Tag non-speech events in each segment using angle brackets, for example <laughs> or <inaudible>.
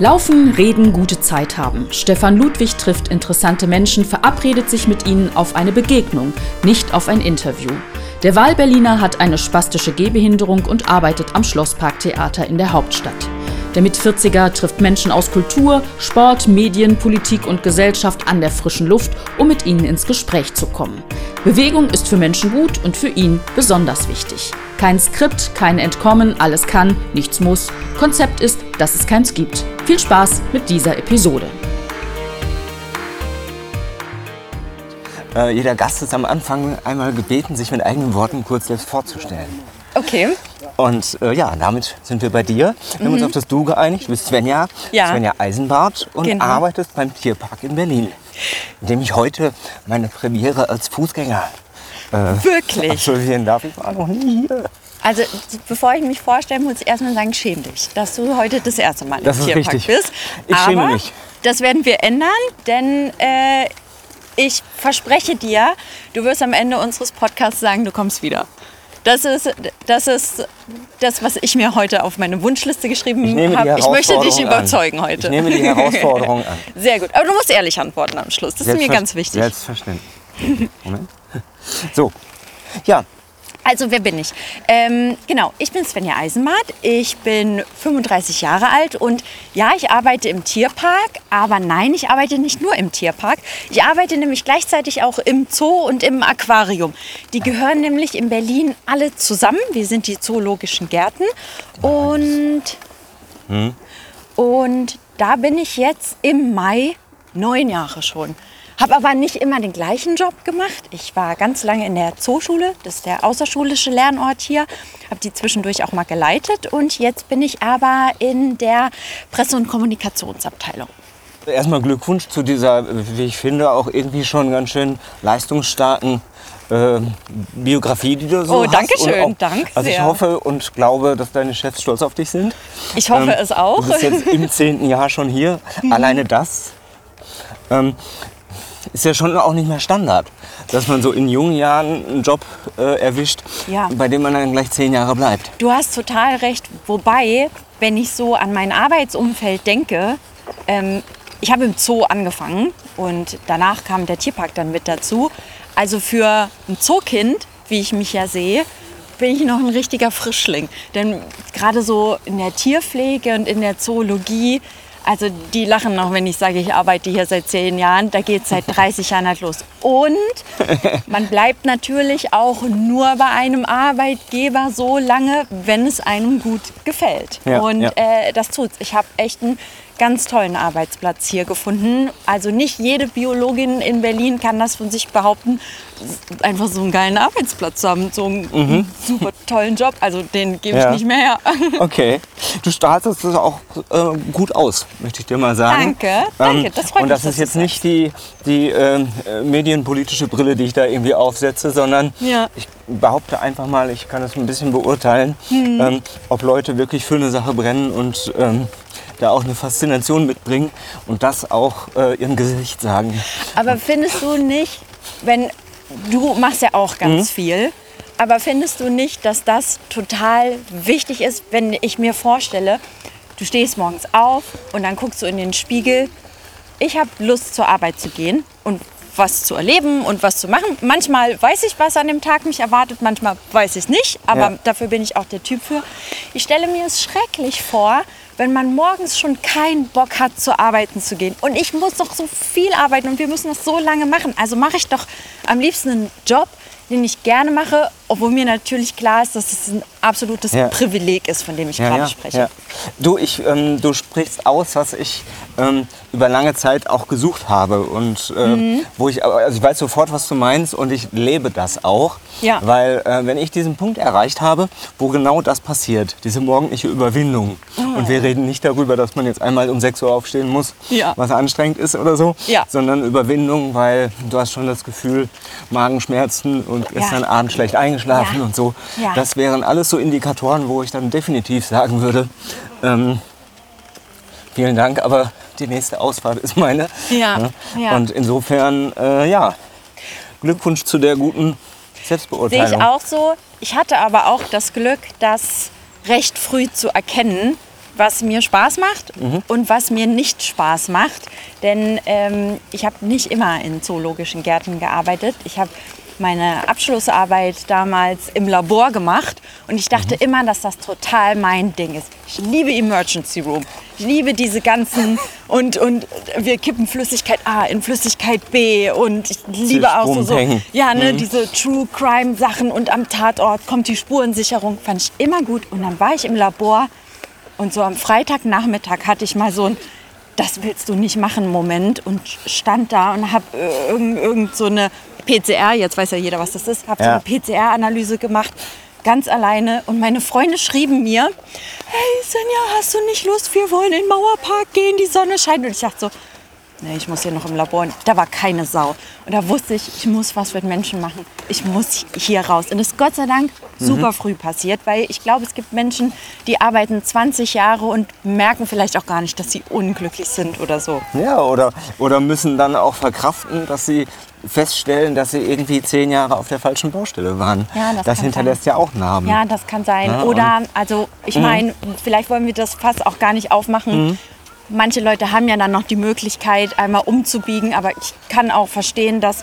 Laufen, reden, gute Zeit haben. Stefan Ludwig trifft interessante Menschen, verabredet sich mit ihnen auf eine Begegnung, nicht auf ein Interview. Der Wahlberliner hat eine spastische Gehbehinderung und arbeitet am Schlossparktheater in der Hauptstadt. Der Mit-40er trifft Menschen aus Kultur, Sport, Medien, Politik und Gesellschaft an der frischen Luft, um mit ihnen ins Gespräch zu kommen. Bewegung ist für Menschen gut und für ihn besonders wichtig. Kein Skript, kein Entkommen, alles kann, nichts muss. Konzept ist, dass es keins gibt. Viel Spaß mit dieser Episode. Äh, jeder Gast ist am Anfang einmal gebeten, sich mit eigenen Worten kurz selbst vorzustellen. Okay. Und äh, ja, damit sind wir bei dir. Wir haben uns auf das Du geeinigt. Du bist Svenja, Ja. Svenja Eisenbart und Genau. arbeitest beim Tierpark in Berlin, in dem ich heute meine Premiere als Fußgänger Wirklich. absolvieren darf. Ich war noch nie hier. Also bevor ich mich vorstelle, muss ich erstmal sagen, schäm dich, dass du heute das erste Mal Das im Tierpark richtig. bist. Ich Aber schäme mich. das werden wir ändern, denn äh, ich verspreche dir, du wirst am Ende unseres Podcasts sagen, du kommst wieder. Das ist, das ist das, was ich mir heute auf meine Wunschliste geschrieben habe. Ich möchte dich Herausforderung an. überzeugen heute. Ich nehme die Herausforderung an. <laughs> Sehr gut. Aber du musst ehrlich antworten am Schluss. Das ist mir ganz wichtig. Selbstverständlich. Moment. So, ja, Also, wer bin ich? Ähm, genau, ich bin Svenja Eisenmart. Ich bin 35 Jahre alt und ja, ich arbeite im Tierpark. Aber nein, ich arbeite nicht nur im Tierpark. Ich arbeite nämlich gleichzeitig auch im Zoo und im Aquarium. Die gehören nämlich in Berlin alle zusammen. Wir sind die zoologischen Gärten. Und, und da bin ich jetzt im Mai neun Jahre schon. Habe aber nicht immer den gleichen Job gemacht. Ich war ganz lange in der Zooschule, das ist der außerschulische Lernort hier. Habe die zwischendurch auch mal geleitet und jetzt bin ich aber in der Presse- und Kommunikationsabteilung. Erstmal Glückwunsch zu dieser, wie ich finde, auch irgendwie schon ganz schön leistungsstarken äh, Biografie, die du so Oh, hast. danke schön, auch- danke Also ich sehr. hoffe und glaube, dass deine Chefs stolz auf dich sind. Ich hoffe Ähm, es auch. Du bist jetzt im <laughs> zehnten Jahr schon hier. Alleine das ähm, ist ja schon auch nicht mehr Standard, dass man so in jungen Jahren einen Job äh, erwischt, Ja. bei dem man dann gleich zehn Jahre bleibt. Du hast total recht. Wobei, wenn ich so an mein Arbeitsumfeld denke, ähm, ich habe im Zoo angefangen und danach kam der Tierpark dann mit dazu. Also für ein Zookind, wie ich mich ja sehe, bin ich noch ein richtiger Frischling. Denn gerade so in der Tierpflege und in der Zoologie, also die lachen noch, wenn ich sage, ich arbeite hier seit zehn Jahren. Da geht es seit <laughs> 30 Jahren halt los. Und man bleibt natürlich auch nur bei einem Arbeitgeber so lange, wenn es einem gut gefällt. Ja, und ja. Äh, das tut's. Ich habe echt einen ganz tollen Arbeitsplatz hier gefunden. Also nicht jede Biologin in Berlin kann das von sich behaupten, einfach so einen geilen Arbeitsplatz zu haben, so einen super tollen Job. Also den gebe ich Mhm. Ja. nicht mehr her. <laughs> Okay. Du startest es auch äh, gut aus, möchte ich dir mal sagen. Danke, danke, das freut Und mich, das dass ist jetzt nicht die, die ähm, äh, medienpolitische Brille, die ich da irgendwie aufsetze, sondern Ja. ich behaupte einfach mal, ich kann es ein bisschen beurteilen, Mhm. ähm, ob Leute wirklich für eine Sache brennen und ähm, da auch eine Faszination mitbringen und das auch äh, ihrem Gesicht sagen. Aber findest du nicht, wenn du machst ja auch ganz Mhm. viel, aber findest du nicht, dass das total wichtig ist, wenn ich mir vorstelle, du stehst morgens auf und dann guckst du in den Spiegel, ich habe Lust zur Arbeit zu gehen und was zu erleben und was zu machen. Manchmal weiß ich, was an dem Tag mich erwartet, manchmal weiß ich es nicht, aber Ja. dafür bin ich auch der Typ für. Ich stelle mir es schrecklich vor, wenn man morgens schon keinen Bock hat, zur Arbeiten zu gehen. Und ich muss doch so viel arbeiten und wir müssen das so lange machen. Also mache ich doch am liebsten einen Job, den ich gerne mache, obwohl mir natürlich klar ist, dass es ein absolutes Ja. Privileg ist, von dem ich gerade spreche. Ja. Du, ich, ähm, du sprichst aus, was ich ähm, über lange Zeit auch gesucht habe und ähm, Mhm. wo ich, also ich weiß sofort, was du meinst und ich lebe das auch, Ja. weil äh, wenn ich diesen Punkt erreicht habe, wo genau das passiert, diese morgendliche Überwindung und wir reden nicht darüber, dass man jetzt einmal um 6 Uhr aufstehen muss, Ja. was anstrengend ist oder so, Ja. sondern Überwindung, weil du hast schon das Gefühl, Magenschmerzen und gestern Abend schlecht eingeschlafen Ja. und so. Ja. Das wären alles so Indikatoren, wo ich dann definitiv sagen würde, ähm, vielen Dank, aber die nächste Ausfahrt ist meine. Ja, ja. Und insofern, äh, ja, Glückwunsch zu der guten Sehe Selbstbeurteilung. ich auch so. Ich hatte aber auch das Glück, das recht früh zu erkennen, was mir Spaß macht und was mir nicht Spaß macht. Denn ähm, ich habe nicht immer in zoologischen Gärten gearbeitet. Ich habe meine Abschlussarbeit damals im Labor gemacht und ich dachte immer, dass das total mein Ding ist. Ich liebe Emergency Room. Ich liebe diese ganzen <laughs> und, und wir kippen Flüssigkeit A in Flüssigkeit B und ich liebe auch so, ja, ne, diese True Crime Sachen und am Tatort kommt die Spurensicherung, fand ich immer gut. Und dann war ich im Labor und so am Freitagnachmittag hatte ich mal so ein das willst du nicht machen Moment und stand da und habe äh, irgend, irgend so eine PCR, jetzt weiß ja jeder, was das ist, habe Ja. so eine PCR-Analyse gemacht, ganz alleine. Und meine Freunde schrieben mir, hey Senja, hast du nicht Lust, wir wollen in den Mauerpark gehen, die Sonne scheint. Und ich dachte so, nee, ich muss hier noch im Labor. Und da war keine Sau. Und da wusste ich, ich muss was mit Menschen machen. Ich muss hier raus. Und das ist Gott sei Dank super früh passiert, weil ich glaube, es gibt Menschen, die arbeiten 20 Jahre und merken vielleicht auch gar nicht, dass sie unglücklich sind oder so. Ja, oder, oder müssen dann auch verkraften, dass sie feststellen, dass sie irgendwie zehn Jahre auf der falschen Baustelle waren. Ja, das das hinterlässt ja auch Narben. Ja, das kann sein. Ja, Oder, also ich meine, vielleicht wollen wir das fast auch gar nicht aufmachen. Manche Leute haben ja dann noch die Möglichkeit, einmal umzubiegen, aber ich kann auch verstehen, dass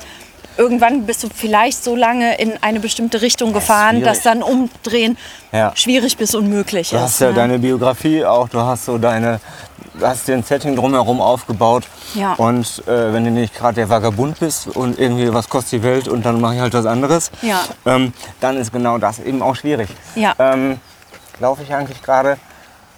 irgendwann bist du vielleicht so lange in eine bestimmte Richtung gefahren, schwierig. dass dann umdrehen Ja. schwierig bis unmöglich Du ist. hast ja ne? deine Biografie auch, du hast so deine, du hast den Setting drumherum aufgebaut. Ja. Und äh, wenn du nicht gerade der Vagabund bist und irgendwie was kostet die Welt und dann mache ich halt was anderes, Ja. ähm, dann ist genau das eben auch schwierig. Ja. Ähm, Laufe ich eigentlich gerade?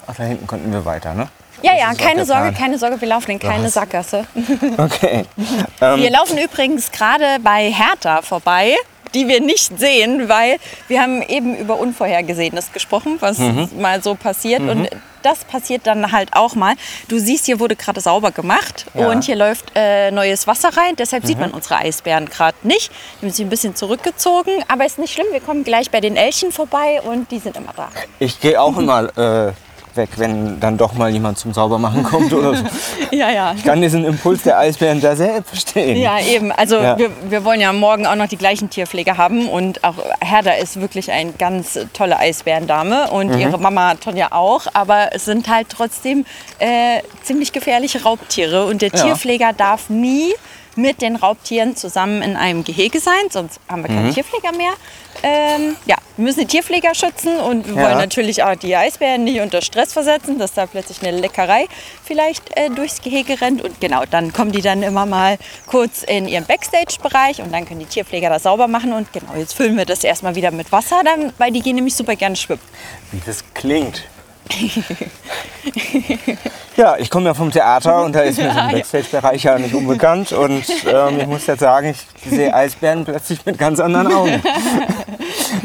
Ach, da hinten konnten wir weiter, ne? Ja, ja, keine Sorge, keine Sorge, wir laufen in keine Was? Sackgasse. <laughs> Okay. <laughs> Wir laufen übrigens gerade bei Hertha vorbei, die wir nicht sehen, weil wir haben eben über Unvorhergesehenes gesprochen, was mal so passiert. Und das passiert dann halt auch mal. Du siehst, hier wurde gerade sauber gemacht Ja. und hier läuft äh, neues Wasser rein. Deshalb sieht man unsere Eisbären gerade nicht. Die haben sich ein bisschen zurückgezogen, aber ist nicht schlimm. Wir kommen gleich bei den Elchen vorbei und die sind immer da. Ich gehe auch immer äh, weg, wenn dann doch mal jemand zum Saubermachen kommt oder so. <laughs> Ja, ja. Ich kann diesen Impuls der Eisbären da sehr verstehen. Ja, eben. Also Ja. Wir, wir wollen ja morgen auch noch die gleichen Tierpfleger haben und auch Herda ist wirklich eine ganz tolle Eisbärendame und Mhm. ihre Mama Tonja auch, aber es sind halt trotzdem äh, ziemlich gefährliche Raubtiere und der Ja. Tierpfleger darf nie mit den Raubtieren zusammen in einem Gehege sein, sonst haben wir Mhm. keine Tierpfleger mehr. Ähm, ja, wir müssen die Tierpfleger schützen und wir wollen natürlich auch die Eisbären nicht unter Stress versetzen, dass da plötzlich eine Leckerei vielleicht äh, durchs Gehege rennt. Und genau, dann kommen die dann immer mal kurz in ihren Backstage-Bereich und dann können die Tierpfleger das sauber machen. Und genau, jetzt füllen wir das erstmal wieder mit Wasser, dann, weil die gehen nämlich super gerne schwimmen. Wie das klingt. Ja, ich komme ja vom Theater und da ist mir so ein <laughs> Backstage-Bereich ja nicht unbekannt. Und ähm, ich muss jetzt sagen, ich sehe Eisbären plötzlich mit ganz anderen Augen. <laughs>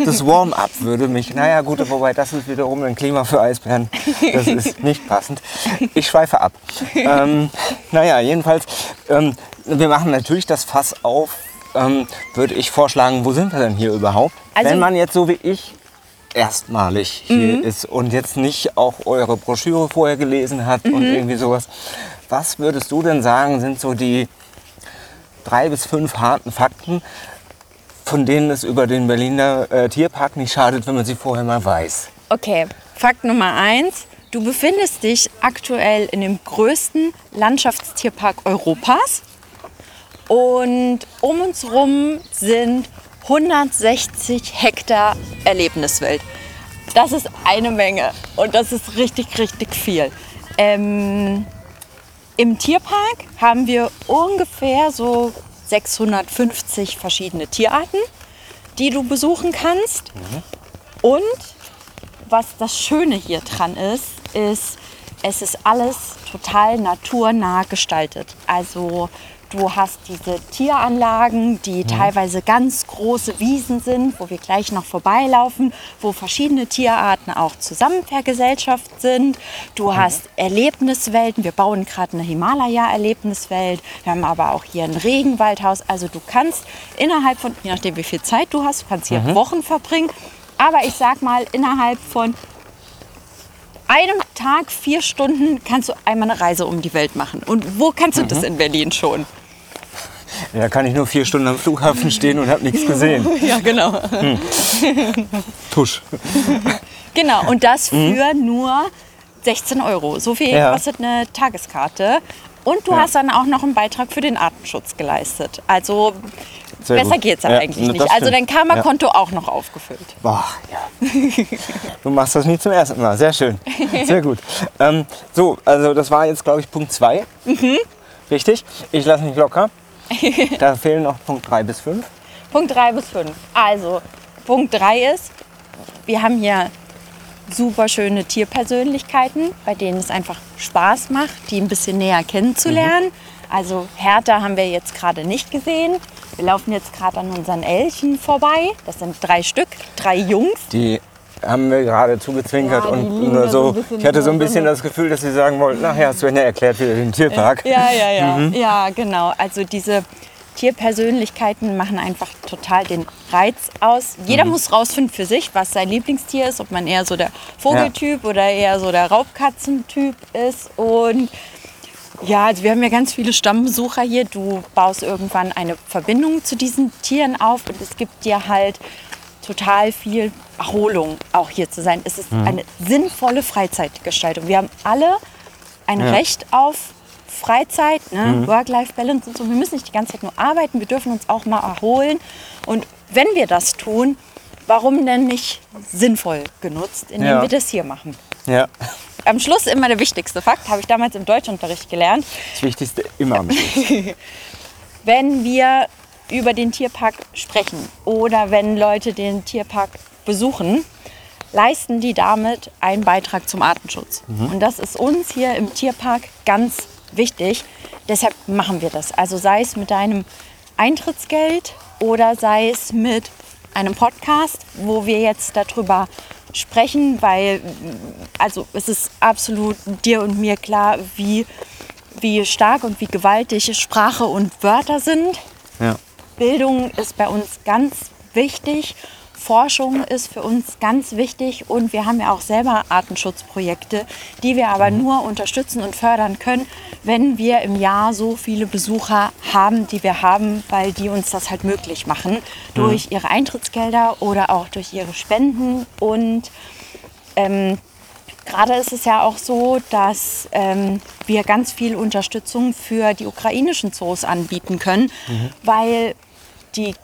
Das Warm-up würde mich, naja gut, wobei das ist wiederum ein Klima für Eisbären. Das ist <laughs> nicht passend. Ich schweife ab. Ähm, naja, jedenfalls, ähm, wir machen natürlich das Fass auf. Ähm, würde ich vorschlagen, wo sind wir denn hier überhaupt? Also- Wenn man jetzt so wie ich erstmalig hier Mhm. ist und jetzt nicht auch eure Broschüre vorher gelesen hat und Mhm. irgendwie sowas. Was würdest du denn sagen, sind so die drei bis fünf harten Fakten, von denen es über den Berliner äh, Tierpark nicht schadet, wenn man sie vorher mal weiß? Okay, Fakt Nummer eins. Du befindest dich aktuell in dem größten Landschaftstierpark Europas. Und um uns rum sind 160 Hektar Erlebniswelt. Das ist eine Menge und das ist richtig, richtig viel. Ähm, Im Tierpark haben wir ungefähr so 650 verschiedene Tierarten, die du besuchen kannst. Und was das Schöne hier dran ist, ist, es ist alles total naturnah gestaltet. Also du hast diese Tieranlagen, die teilweise ganz große Wiesen sind, wo wir gleich noch vorbeilaufen, wo verschiedene Tierarten auch zusammen vergesellschaft sind. Du hast Erlebniswelten. Wir bauen gerade eine Himalaya-Erlebniswelt. Wir haben aber auch hier ein Regenwaldhaus. Also du kannst innerhalb von, je nachdem wie viel Zeit du hast, du kannst hier Wochen verbringen. Aber ich sag mal, innerhalb von einem Tag, vier Stunden, kannst du einmal eine Reise um die Welt machen. Und wo kannst du das in Berlin schon? Da kann ich nur vier Stunden am Flughafen stehen und habe nichts gesehen. <laughs> Ja, genau. Tusch. Genau, und das für nur 16 Euro. So viel Ja. kostet eine Tageskarte. Und du Ja. hast dann auch noch einen Beitrag für den Artenschutz geleistet. Also Sehr besser gut. geht's ja, Ja, eigentlich nicht. Also dein. Karma-Konto auch noch aufgefüllt. Boah, ja. Du machst das nicht zum ersten Mal. Sehr schön. Sehr gut. Ähm, so, also das war jetzt, glaube ich, Punkt 2. Mhm. Richtig? Ich lasse mich locker. <laughs> Da fehlen noch Punkt 3 bis 5. Punkt 3 bis 5. Also, Punkt 3 ist, wir haben hier super schöne Tierpersönlichkeiten, bei denen es einfach Spaß macht, die ein bisschen näher kennenzulernen. Also Hertha haben wir jetzt gerade nicht gesehen. Wir laufen jetzt gerade an unseren Elchen vorbei. Das sind drei Stück, drei Jungs. Die haben wir gerade zugezwinkert Ja, und nur so ich hatte so ein bisschen das Gefühl, dass sie sagen wollten, nachher hast du ja erklärt wieder den Tierpark. Ja, ja, ja. Ja, genau. Also diese Tierpersönlichkeiten machen einfach total den Reiz aus. Jeder muss rausfinden für sich, was sein Lieblingstier ist, ob man eher so der Vogeltyp oder eher so der Raubkatzentyp ist. Und ja, also wir haben ja ganz viele Stammbesucher hier. Du baust irgendwann eine Verbindung zu diesen Tieren auf und es gibt dir halt total viel Erholung, auch hier zu sein. Es ist eine sinnvolle Freizeitgestaltung. Wir haben alle ein Ja. Recht auf Freizeit, ne? Work-Life-Balance und so. Wir müssen nicht die ganze Zeit nur arbeiten, wir dürfen uns auch mal erholen. Und wenn wir das tun, warum denn nicht sinnvoll genutzt, indem Ja. wir das hier machen? Ja, Am Schluss immer der wichtigste Fakt, habe ich damals im Deutschunterricht gelernt. das Wichtigste immer am Schluss. <laughs> wenn wir über den Tierpark sprechen oder wenn Leute den Tierpark besuchen, leisten die damit einen Beitrag zum Artenschutz. Und das ist uns hier im Tierpark ganz wichtig. Deshalb machen wir das. Also sei es mit deinem Eintrittsgeld oder sei es mit einem Podcast, wo wir jetzt darüber sprechen, weil also es ist absolut dir und mir klar, wie, wie stark und wie gewaltig Sprache und Wörter sind. Ja. Bildung ist bei uns ganz wichtig. Forschung ist für uns ganz wichtig und wir haben ja auch selber Artenschutzprojekte, die wir aber nur unterstützen und fördern können, wenn wir im Jahr so viele Besucher haben, die wir haben, weil die uns das halt möglich machen durch ihre Eintrittsgelder oder auch durch ihre Spenden. Und ähm, Gerade ist es ja auch so, dass ähm, wir ganz viel Unterstützung für die ukrainischen Zoos anbieten können, weil die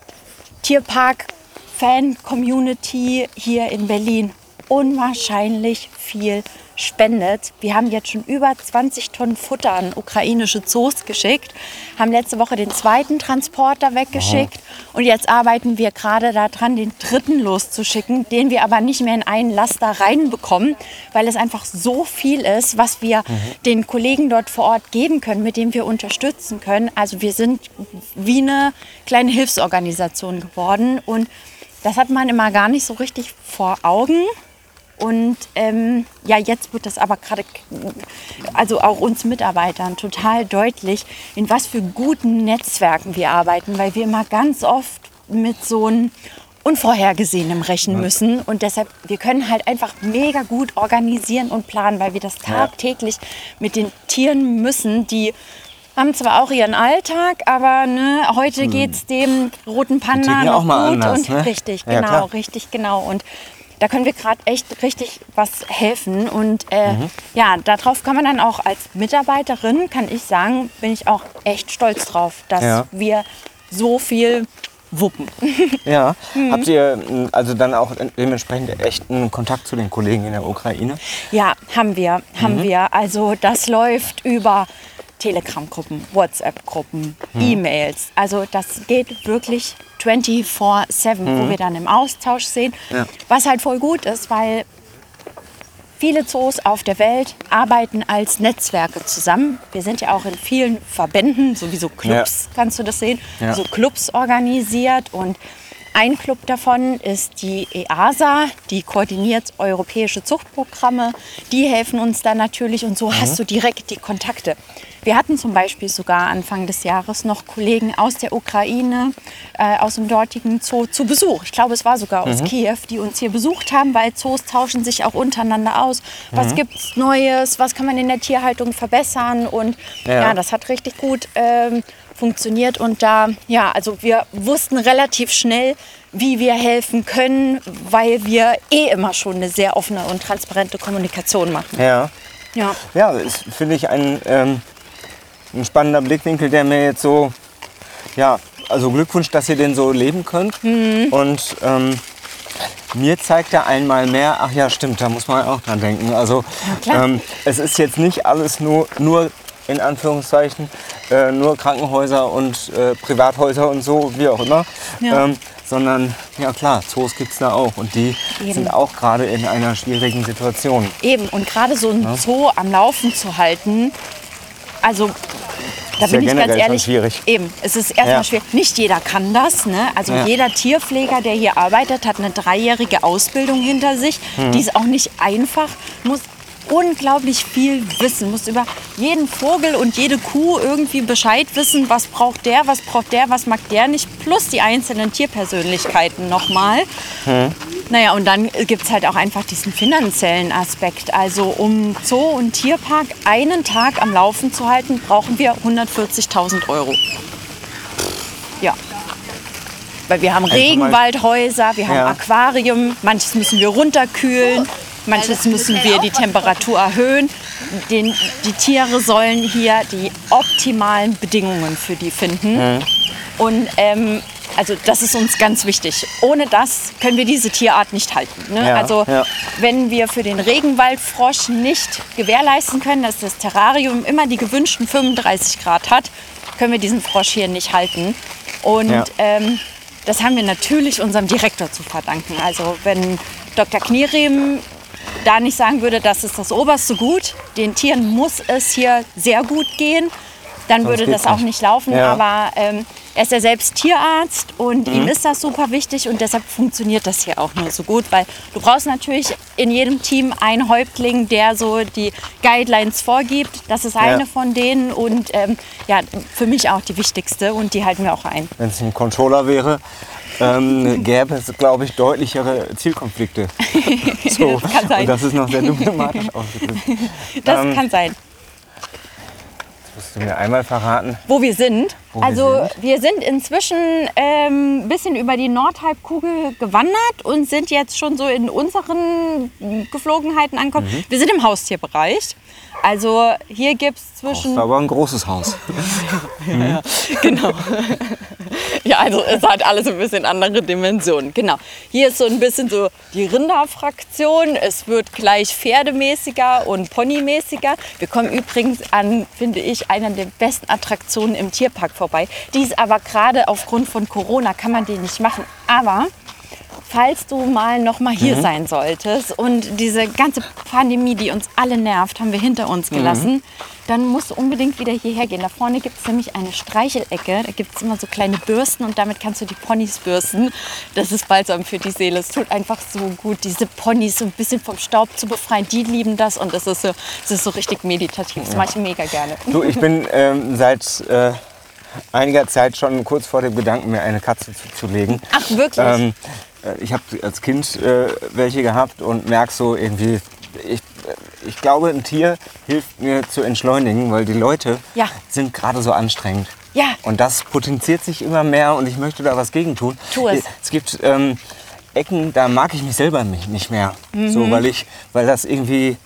Tierpark-Fan-Community hier in Berlin unwahrscheinlich viel spendet. Wir haben jetzt schon über 20 Tonnen Futter an ukrainische Zoos geschickt, haben letzte Woche den zweiten Transporter weggeschickt und jetzt arbeiten wir gerade daran, den dritten loszuschicken, den wir aber nicht mehr in einen Laster reinbekommen, weil es einfach so viel ist, was wir den Kollegen dort vor Ort geben können, mit dem wir unterstützen können. Also wir sind wie eine kleine Hilfsorganisation geworden und das hat man immer gar nicht so richtig vor Augen. Und ähm, ja, jetzt wird das aber gerade, also auch uns Mitarbeitern total deutlich, in was für guten Netzwerken wir arbeiten, weil wir immer ganz oft mit so einem Unvorhergesehenem rechnen müssen. Und deshalb, wir können halt einfach mega gut organisieren und planen, weil wir das tagtäglich mit den Tieren müssen, die haben zwar auch ihren Alltag, aber ne, heute geht's dem roten Panda ja noch auch mal gut anders, und ne? richtig, Ja, genau, klar. richtig, genau. Und da können wir gerade echt richtig was helfen. Und äh, Mhm. ja, darauf kann man dann auch als Mitarbeiterin, kann ich sagen, bin ich auch echt stolz drauf, dass Ja. wir so viel wuppen. Ja. <laughs> Mhm. Habt ihr m, also dann auch dementsprechend echten Kontakt zu den Kollegen in der Ukraine? Ja, haben wir, haben Mhm. wir. Also das läuft über Telegram-Gruppen, WhatsApp-Gruppen, E-Mails. Also das geht wirklich 24-7, wo wir dann im Austausch sind. Mhm. Ja. Was halt voll gut ist, weil viele Zoos auf der Welt arbeiten als Netzwerke zusammen. Wir sind ja auch in vielen Verbänden, sowieso Clubs, kannst du das sehen, Ja. so Clubs organisiert und ein Club davon ist die EASA, die koordiniert europäische Zuchtprogramme. Die helfen uns dann natürlich und so hast du direkt die Kontakte. Wir hatten zum Beispiel sogar Anfang des Jahres noch Kollegen aus der Ukraine, äh, aus dem dortigen Zoo zu Besuch. Ich glaube, es war sogar aus Kiew, die uns hier besucht haben, weil Zoos tauschen sich auch untereinander aus. Was gibt's Neues? Was kann man in der Tierhaltung verbessern? Und Ja. ja, das hat richtig gut ähm, funktioniert. Und da, ja, also wir wussten relativ schnell, wie wir helfen können, weil wir eh immer schon eine sehr offene und transparente Kommunikation machen. Ja. Ja. Ja, ist, finde ich, ein, ähm, ein spannender Blickwinkel, der mir jetzt so, ja, also Glückwunsch, dass ihr den so leben könnt. Mhm. Und ähm, mir zeigt er einmal mehr, ach ja, stimmt, da muss man auch dran denken. Also ähm, es ist jetzt nicht alles nur, nur in Anführungszeichen, äh, nur Krankenhäuser und äh, Privathäuser und so, wie auch immer. Ja. Ähm, sondern, ja klar, Zoos gibt es da auch. Und die Eben. sind auch gerade in einer schwierigen Situation. Eben, und gerade so ein Zoo am Laufen zu halten, also da Ist ja bin ich ganz ehrlich. schwierig. Eben, es ist erstmal Ja. schwierig. Nicht jeder kann das. Ne? Also Ja. jeder Tierpfleger, der hier arbeitet, hat eine dreijährige Ausbildung hinter sich. Mhm. Die ist auch nicht einfach, muss unglaublich viel wissen, muss über jeden Vogel und jede Kuh irgendwie Bescheid wissen, was braucht der, was braucht der, was mag der nicht, plus die einzelnen Tierpersönlichkeiten nochmal. Naja, und dann gibt es halt auch einfach diesen finanziellen Aspekt. Also um Zoo und Tierpark einen Tag am Laufen zu halten, brauchen wir 140.000 Euro. Ja. Weil wir haben mal- Regenwaldhäuser, wir haben Ja. Aquarium, manches müssen wir runterkühlen, manches müssen wir die Temperatur erhöhen. Den, die Tiere sollen hier die optimalen Bedingungen für die finden. Und ähm, also das ist uns ganz wichtig. Ohne das können wir diese Tierart nicht halten. Ne? Ja, also ja. wenn wir für den Regenwaldfrosch nicht gewährleisten können, dass das Terrarium immer die gewünschten 35 Grad hat, können wir diesen Frosch hier nicht halten. Und Ja. ähm, das haben wir natürlich unserem Direktor zu verdanken. Also wenn Dr. Knieriem da nicht sagen würde, das ist das oberste Gut, den Tieren muss es hier sehr gut gehen, dann Sonst würde das auch nicht. nicht laufen. Ja. Aber ähm, er ist ja selbst Tierarzt und Mhm. ihm ist das super wichtig und deshalb funktioniert das hier auch nur so gut, weil du brauchst natürlich in jedem Team einen Häuptling, der so die Guidelines vorgibt. Das ist eine von denen und ähm, ja, für mich auch die wichtigste und die halten wir auch ein. Wenn es ein Controller wäre, ähm, <laughs> gäbe es, glaube ich, deutlichere Zielkonflikte. <laughs> So. Das kann sein. Und das ist noch sehr diplomatisch ausgedrückt. Das Ähm, kann sein. Musst du mir einmal verraten? Wo wir sind. Wo wir also sind? wir sind inzwischen ein ähm, bisschen über die Nordhalbkugel gewandert und sind jetzt schon so in unseren Geflogenheiten angekommen. Mhm. Wir sind im Haustierbereich. Also hier gibt es Das zwischen... war aber ein großes Haus. <laughs> Genau. <laughs> ja, also es hat alles ein bisschen andere Dimensionen. Genau. Hier ist so ein bisschen so die Rinderfraktion. Es wird gleich pferdemäßiger und ponymäßiger. Wir kommen übrigens an, finde ich, einer der besten Attraktionen im Tierpark vorbei. Die ist aber gerade aufgrund von Corona kann man die nicht machen. Aber falls du mal noch mal hier sein solltest und diese ganze Pandemie, die uns alle nervt, haben wir hinter uns gelassen, dann musst du unbedingt wieder hierher gehen. Da vorne gibt es nämlich eine Streichelecke. Da gibt es immer so kleine Bürsten und damit kannst du die Ponys bürsten. Das ist balsam für die Seele. Es tut einfach so gut, diese Ponys so ein bisschen vom Staub zu befreien. Die lieben das und das ist so, das ist so richtig meditativ. Das mache ich mega gerne. Du, ich bin ähm, seit äh, einiger Zeit schon kurz vor dem Gedanken, mir eine Katze zuzulegen. Ach, wirklich? Ähm, äh, ich habe als Kind äh, welche gehabt und merke so irgendwie, ich, äh, ich glaube, ein Tier hilft mir zu entschleunigen, weil die Leute Ja. sind gerade so anstrengend. Ja. Und das potenziert sich immer mehr und ich möchte da was gegen tun. Tu es. Es gibt ähm, Ecken, da mag ich mich selber nicht, nicht mehr. Mhm. So, weil, ich, weil das irgendwie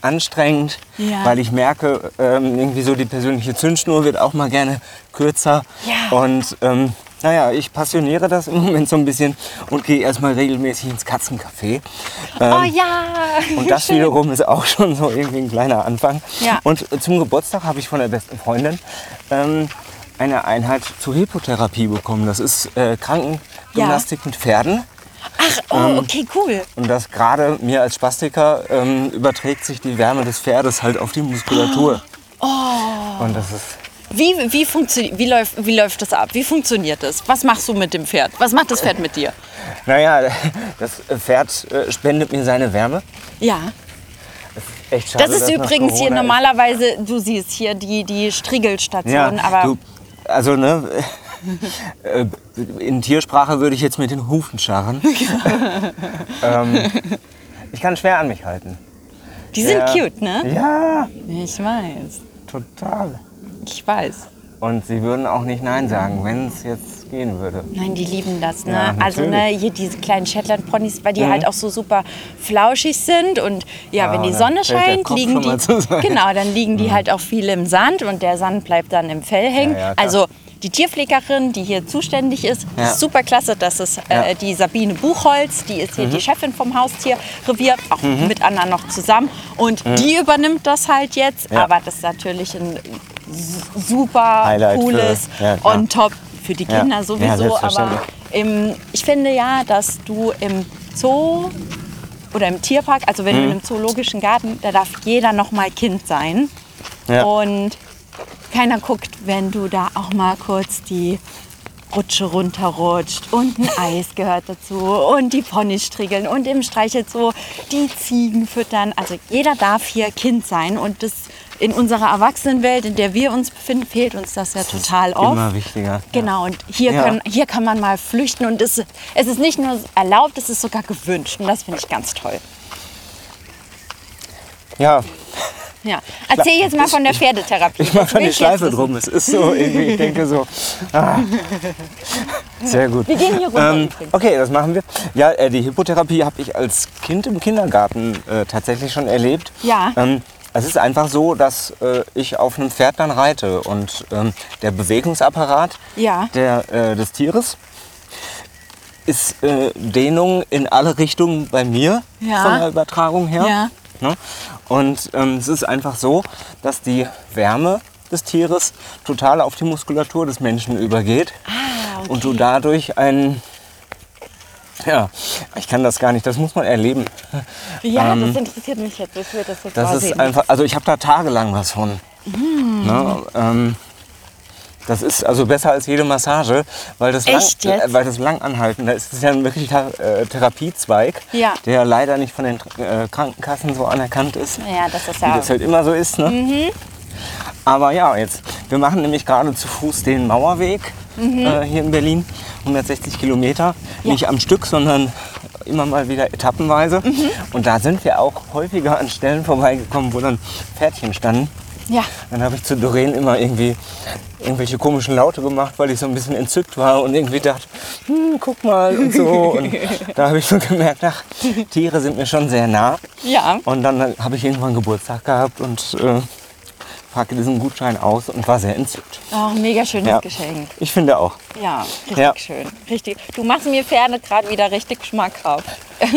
anstrengend, Ja. weil ich merke, ähm, irgendwie so die persönliche Zündschnur wird auch mal gerne kürzer. Ja. Und ähm, naja, ich passioniere das im Moment so ein bisschen und gehe erstmal regelmäßig ins Katzencafé. oh Ähm, ja! und das <laughs> wiederum ist auch schon so irgendwie ein kleiner Anfang. Ja. Und zum Geburtstag habe ich von der besten Freundin ähm, eine Einheit zur Hypotherapie bekommen. Das ist äh, Krankengymnastik mit Pferden. Ach, oh, Ähm, okay, cool. Und das gerade mir als Spastiker ähm, überträgt sich die Wärme des Pferdes halt auf die Muskulatur. Oh. Und das ist Wie, wie, wie, läuft, wie läuft das ab? Wie funktioniert das? Was machst du mit dem Pferd? Was macht das Pferd mit dir? Naja, das Pferd äh, spendet mir seine Wärme. Ja. Echt schade, Das ist übrigens hier Corona ist. normalerweise, du siehst hier die, die Striegelstation, Ja, aber du, also ne, äh, in Tiersprache würde ich jetzt mit den Hufen scharren. <laughs> ähm, ich kann schwer an mich halten. die sind Ja. cute, ne? Ja, Ich weiß. total. Ich weiß. Und sie würden auch nicht Nein sagen, wenn es jetzt gehen würde. Nein, die lieben das, ne? Ja, also ne, hier diese kleinen Shetland-Ponys, weil die halt auch so super flauschig sind und ja, Ja, wenn die Sonne scheint, liegen die genau, dann liegen die halt auch viel im Sand und der Sand bleibt dann im Fell hängen. Ja, also die Tierpflegerin, die hier zuständig ist, ist super klasse. Das ist. Mhm. äh, die Sabine Buchholz, die ist hier die Chefin vom Haustierrevier, auch mit anderen noch zusammen. Und die übernimmt das halt jetzt. Mhm. Aber das ist natürlich ein super Highlight für- cooles ja, klar. on top für die Ja. Kinder Ja, sowieso. aber im, ich finde ja, dass du im Zoo oder im Tierpark, also wenn du in einem zoologischen Garten, da darf jeder noch mal Kind sein. Ja. Und keiner guckt, wenn du da auch mal kurz die Rutsche runterrutscht und ein <laughs> Eis gehört dazu und die Ponys striegeln und im Streichelzoo die Ziegen füttern. Also jeder darf hier Kind sein und das in unserer Erwachsenenwelt, in der wir uns befinden, fehlt uns das ja total oft. Immer wichtiger. Genau, und hier, Ja. können, hier kann man mal flüchten und es, es ist nicht nur erlaubt, es ist sogar gewünscht und das finde ich ganz toll. Ja, Ja. Erzähl jetzt mal von der Pferdetherapie. ich mache Das schon die Schleife drum. Es ist so irgendwie, ich denke so. Ah. Sehr gut. Wir gehen hier runter Ähm, okay, das machen wir. Ja, äh, die Hippotherapie habe ich als Kind im Kindergarten äh, tatsächlich schon erlebt. Ja. Ähm, es ist einfach so, dass äh, ich auf einem Pferd dann reite und ähm, der Bewegungsapparat Ja. der, äh, des Tieres ist äh, Dehnung in alle Richtungen bei mir Ja. von der Übertragung her. Ja. Ne? Und ähm, es ist einfach so, dass die Wärme des Tieres total auf die Muskulatur des Menschen übergeht Ah, und du dadurch ein ja, ich kann das gar nicht, das muss man erleben. Ja, Ähm, das interessiert mich jetzt. Ich will das jetzt Das ist einfach, also ich habe da tagelang was von. Mm. Ne, ähm, das ist also besser als jede Massage, weil das, Echt lang, jetzt? weil das lang anhalten, da ist es ja ein wirklicher äh, Therapiezweig, Ja. der leider nicht von den äh, Krankenkassen so anerkannt ist, Ja, das ist wie ja. das halt immer so ist. Ne? Mhm. Aber ja, jetzt, wir machen nämlich gerade zu Fuß den Mauerweg äh, hier in Berlin, 160 Kilometer, Mhm. Ja. nicht am Stück, sondern immer mal wieder etappenweise. Mhm. Und da sind wir auch häufiger an Stellen vorbeigekommen, wo dann Pferdchen standen. Ja. Dann habe ich zu Doreen immer irgendwie irgendwelche komischen Laute gemacht, weil ich so ein bisschen entzückt war und irgendwie dachte, hm, guck mal und so. Und <laughs> da habe ich schon gemerkt, ach, Tiere sind mir schon sehr nah. Ja. Und dann habe ich irgendwann Geburtstag gehabt und äh, packte diesen Gutschein aus und war sehr entzückt. Oh, ein mega schönes Ja. Geschenk. Ich finde auch. Ja, richtig Ja. schön. Richtig. Du machst mir Pferde gerade wieder richtig schmackhaft. <laughs>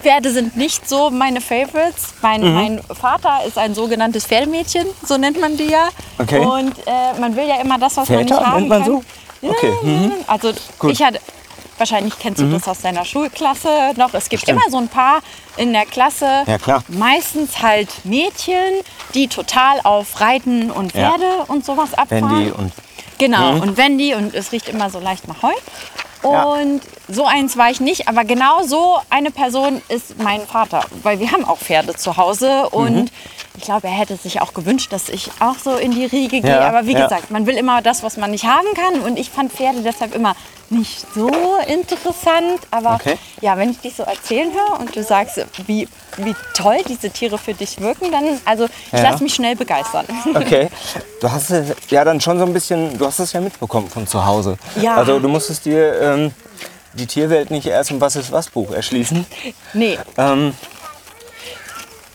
Pferde sind nicht so meine Favorites. Mein, Mhm. mein Vater ist ein sogenanntes Pferdemädchen, so nennt man die ja. Okay. Und äh, man will ja immer das, was man Väter nicht haben nennt man kann. so? Okay. Mhm. Also Gut. ich hatte, wahrscheinlich kennst du das aus deiner Schulklasse noch. Es gibt Stimmt. immer so ein paar in der Klasse, Ja, klar. meistens halt Mädchen, die total auf Reiten und Ja. Pferde und sowas abfahren. Wendy und Genau, Mhm. und Wendy und es riecht immer so leicht nach Heu. Ja. Und so eins war ich nicht, aber genau so eine Person ist mein Vater, weil wir haben auch Pferde zu Hause und Mhm. ich glaube, er hätte sich auch gewünscht, dass ich auch so in die Riege gehe. Ja, aber wie ja. gesagt, man will immer das, was man nicht haben kann und ich fand Pferde deshalb immer nicht so interessant. Aber Okay. ja, wenn ich dich so erzählen höre und du sagst, wie, wie toll diese Tiere für dich wirken, dann, also ich Ja. lasse mich schnell begeistern. <laughs> Okay. Du hast es ja dann schon so ein bisschen, du hast es ja mitbekommen von zu Hause. Ja. Also du musstest dir ähm, die Tierwelt nicht erst im Was ist was Buch erschließen. nee, Ähm,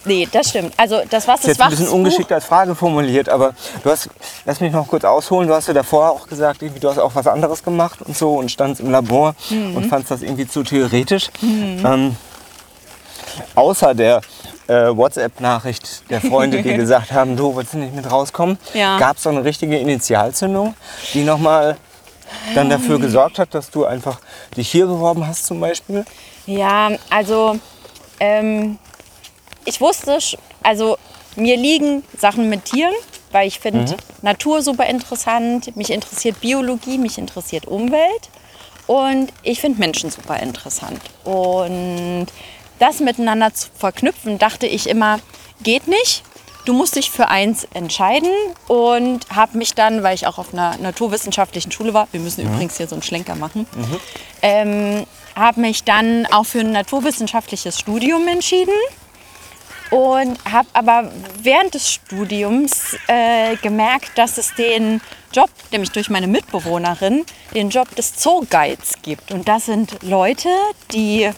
nee, das stimmt. Also das, was ist ist jetzt ein bisschen ungeschickt als Frage formuliert, aber du hast, lass mich noch kurz ausholen, du hast ja davor auch gesagt, du hast auch was anderes gemacht und so und standst im Labor Mhm. und fandst das irgendwie zu theoretisch. Ähm, außer der äh, WhatsApp-Nachricht der Freunde, die <laughs> gesagt haben, du willst nicht mit rauskommen, Ja. gab es so eine richtige Initialzündung, die nochmal dann dafür gesorgt hat, dass du einfach dich hier beworben hast zum Beispiel. Ja, also ähm, ich wusste, also mir liegen Sachen mit Tieren, weil ich finde Natur super interessant, mich interessiert Biologie, mich interessiert Umwelt und ich finde Menschen super interessant. Und das miteinander zu verknüpfen, dachte ich immer, geht nicht. Du musst dich für eins entscheiden und habe mich dann, weil ich auch auf einer naturwissenschaftlichen Schule war, wir müssen übrigens hier so einen Schlenker machen, ähm, habe mich dann auch für ein naturwissenschaftliches Studium entschieden und habe aber während des Studiums äh, gemerkt, dass es den Job, nämlich durch meine Mitbewohnerin, den Job des Zooguides gibt. Und das sind Leute, die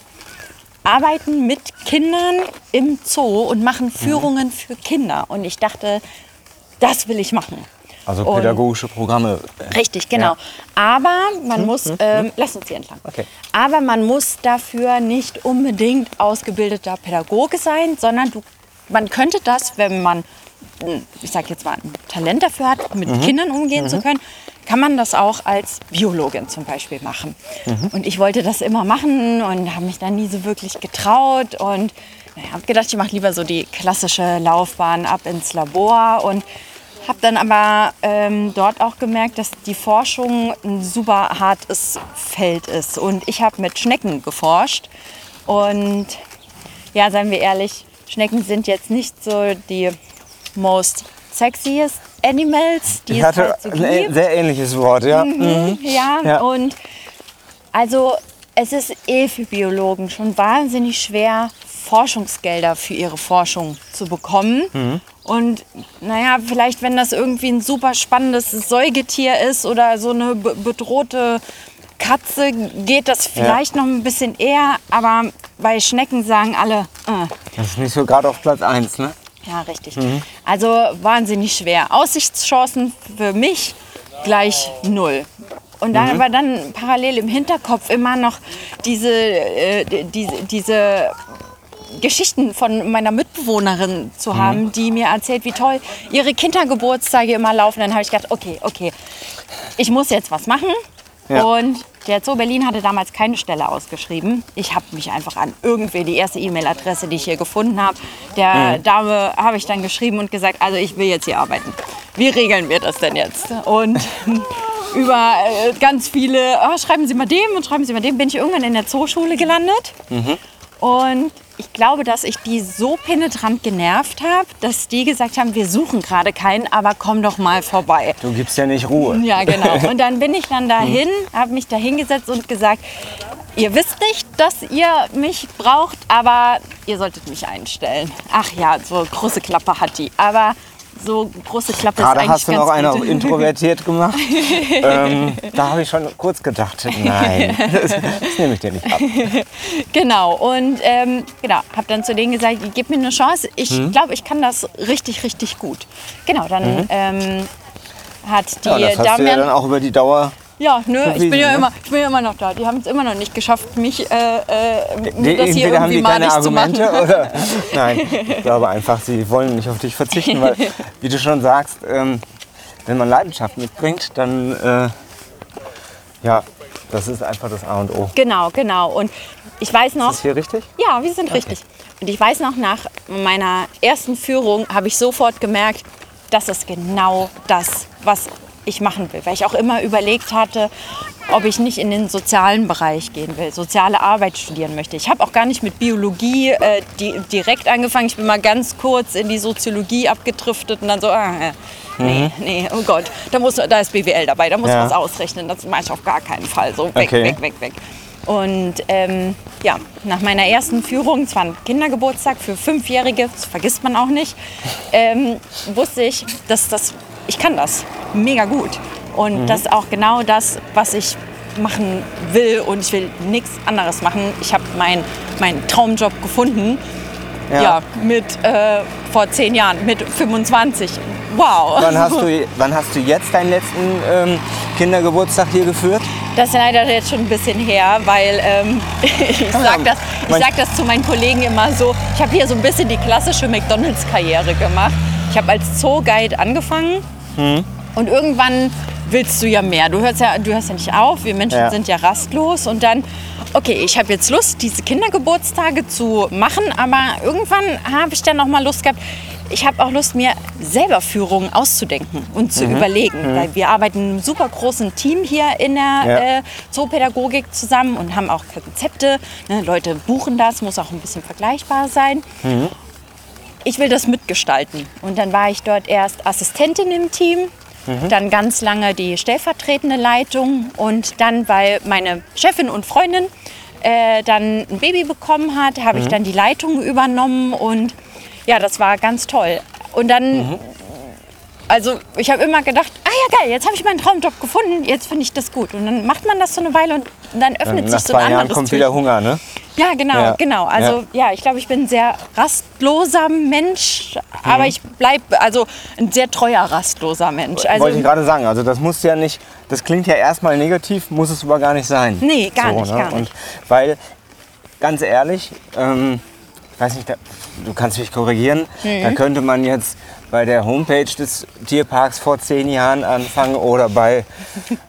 arbeiten mit Kindern im Zoo und machen Führungen für Kinder. Und ich dachte, das will ich machen. Also Und- pädagogische Programme. Richtig, genau. Ja. Aber man muss, ähm, lass uns hier entlang. Okay. Aber man muss dafür nicht unbedingt ausgebildeter Pädagoge sein, sondern du, man könnte das, wenn man, mh, ich sag jetzt mal, ein Talent dafür hat, mit Mhm. Kindern umgehen zu können, kann man das auch als Biologin zum Beispiel machen. Mhm. Und ich wollte das immer machen und habe mich dann nie so wirklich getraut und habe gedacht, ich mache lieber so die klassische Laufbahn ab ins Labor und habe dann aber ähm, dort auch gemerkt, dass die Forschung ein super hartes Feld ist. Und ich habe mit Schnecken geforscht. Und ja, seien wir ehrlich, Schnecken sind jetzt nicht so die most sexiest Animals, die Ich es hatte halt so ein sehr ähnliches Wort, ja. Mhm. Ja, Ja. und also es ist eh für Biologen schon wahnsinnig schwer, Forschungsgelder für ihre Forschung zu bekommen. Mhm. Und naja, vielleicht wenn das irgendwie ein super spannendes Säugetier ist oder so eine be- bedrohte Katze, geht das vielleicht noch ein bisschen eher. Aber bei Schnecken sagen alle, äh, Das ist nicht so gerade auf Platz 1, ne? Ja, richtig. Also wahnsinnig schwer. Aussichtschancen für mich gleich null. Und dann aber dann parallel im Hinterkopf immer noch diese, äh, die- diese, Geschichten von meiner Mitbewohnerin zu haben, die mir erzählt, wie toll ihre Kindergeburtstage immer laufen. Dann habe ich gedacht, okay, okay, ich muss jetzt was machen. Ja. Und der Zoo Berlin hatte damals keine Stelle ausgeschrieben. Ich habe mich einfach an irgendwer, die erste E-Mail-Adresse, die ich hier gefunden habe, der Dame habe ich dann geschrieben und gesagt, also ich will jetzt hier arbeiten. Wie regeln wir das denn jetzt? Und <laughs> über äh, ganz viele, ah, schreiben Sie mal dem und schreiben Sie mal dem, bin ich irgendwann in der Zooschule gelandet. Und ich glaube, dass ich die so penetrant genervt habe, dass die gesagt haben, wir suchen gerade keinen, aber komm doch mal vorbei. Du gibst ja nicht Ruhe. Ja, genau. <laughs> Und dann bin ich dann dahin, habe mich da hingesetzt und gesagt, ihr wisst nicht, dass ihr mich braucht, aber ihr solltet mich einstellen. Ach ja, so große Klappe hat die. Aber so große Klappe ist Gerade eigentlich hast du noch einen auf introvertiert gemacht. <laughs> ähm, da habe ich schon kurz gedacht, nein, das, das nehme ich dir nicht ab. <laughs> Genau, und ähm, genau, habe dann zu denen gesagt, gib mir eine Chance. Ich Mhm. glaube, ich kann das richtig, richtig gut. Genau, dann ähm, hat die Mhm. Ja, das hast Damen du ja dann auch über die Dauer. Ja, nö, ich bin ja, ne? immer, ich bin ja immer noch da. Die haben es immer noch nicht geschafft, mich äh, äh, das hier haben irgendwie die keine malig zu machen. Argumente oder. <laughs> Nein, ich glaube einfach, sie wollen nicht auf dich verzichten, weil, wie du schon sagst, ähm, wenn man Leidenschaft mitbringt, dann. Äh, ja, das ist einfach das A und O. Genau, genau. Und ich weiß noch, Ist das hier richtig? ja, wir sind richtig. Und ich weiß noch, nach meiner ersten Führung habe ich sofort gemerkt, das ist genau das, was ich machen will. Weil ich auch immer überlegt hatte, ob ich nicht in den sozialen Bereich gehen will, soziale Arbeit studieren möchte. Ich habe auch gar nicht mit Biologie äh, die, direkt angefangen. Ich bin mal ganz kurz in die Soziologie abgedriftet und dann so, ah, äh, nee, nee, oh Gott, da, muss, da ist BWL dabei, da muss Ja. was ausrechnen. Das mache ich auf gar keinen Fall. So weg, Okay. weg, weg, weg. Und ähm, ja, nach meiner ersten Führung, es war ein Kindergeburtstag für Fünfjährige, das vergisst man auch nicht, ähm, wusste ich, dass das, ich kann das mega gut. Und das ist auch genau das, was ich machen will und ich will nichts anderes machen. Ich habe meinen mein Traumjob gefunden. Ja, mit äh, vor zehn Jahren, mit 25. Wow. Wann hast du, <laughs> wann hast du jetzt deinen letzten ähm, Kindergeburtstag hier geführt? Das ist leider jetzt schon ein bisschen her, weil ähm, <laughs> ich sage das, ich sag das zu meinen Kollegen immer so. Ich habe hier so ein bisschen die klassische McDonalds-Karriere gemacht. Ich habe als Zoo-Guide angefangen Hm. und irgendwann willst du ja mehr. Du hörst ja, du hörst ja nicht auf. Wir Menschen Ja. sind ja rastlos und dann. Okay, ich habe jetzt Lust, diese Kindergeburtstage zu machen, aber irgendwann habe ich dann noch mal Lust gehabt. Ich habe auch Lust, mir selber Führungen auszudenken und Mhm. zu überlegen. Weil wir arbeiten in einem super großen Team hier in der Ja. äh, Zoopädagogik zusammen und haben auch Konzepte. Ne, Leute buchen das, muss auch ein bisschen vergleichbar sein. Ich will das mitgestalten. Und dann war ich dort erst Assistentin im Team, dann ganz lange die stellvertretende Leitung und dann, weil meine Chefin und Freundin äh, dann ein Baby bekommen hat, habe ich dann die Leitung übernommen und ja, das war ganz toll. Und dann, also ich habe immer gedacht, ah ja geil, jetzt habe ich meinen Traumjob gefunden, jetzt finde ich das gut. Und dann macht man das so eine Weile und dann öffnet Nach sich so ein zwei Jahren anderes kommt Türchen. wieder Hunger, ne? Ja, genau, Ja. genau. Also ja, ich glaube, ich bin ein sehr rastloser Mensch, aber ich bleibe also ein sehr treuer rastloser Mensch. Also Wollte ich gerade sagen, also das muss ja nicht, das klingt ja erstmal negativ, muss es aber gar nicht sein. Nee, gar nicht, gar nicht. Und weil, ganz ehrlich, ähm, ich weiß nicht, da, du kannst mich korrigieren, Mhm. da könnte man jetzt bei der Homepage des Tierparks vor zehn Jahren anfangen oder bei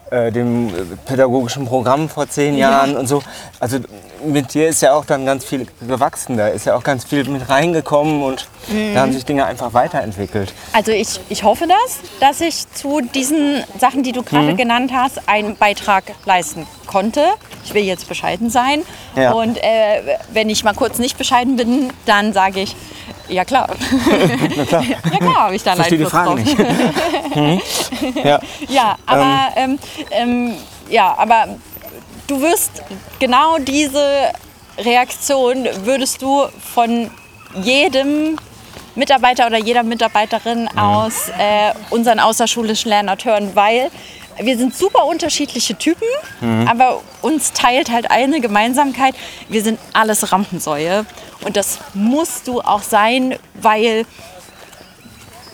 äh, dem pädagogischen Programm vor zehn Jahren und so. Also mit dir ist ja auch dann ganz viel gewachsen, da ist ja auch ganz viel mit reingekommen und Mhm. da haben sich Dinge einfach weiterentwickelt. Also ich, ich hoffe das, dass ich zu diesen Sachen, die du Mhm. gerade genannt hast, einen Beitrag leisten konnte. Ich will jetzt bescheiden sein. Ja. Und äh, wenn ich mal kurz nicht bescheiden bin, dann sage ich, ja klar. <laughs> Na klar. ja klar, habe ich da Verstehe die Frage drauf. nicht. <laughs> ja. Ja, aber, ähm, ähm, ja, aber du wirst genau diese Reaktion würdest du von jedem Mitarbeiter oder jeder Mitarbeiterin aus äh, unseren außerschulischen Lernort hören, weil wir sind super unterschiedliche Typen, aber uns teilt halt eine Gemeinsamkeit. Wir sind alles Rampensäue. Und das musst du auch sein, weil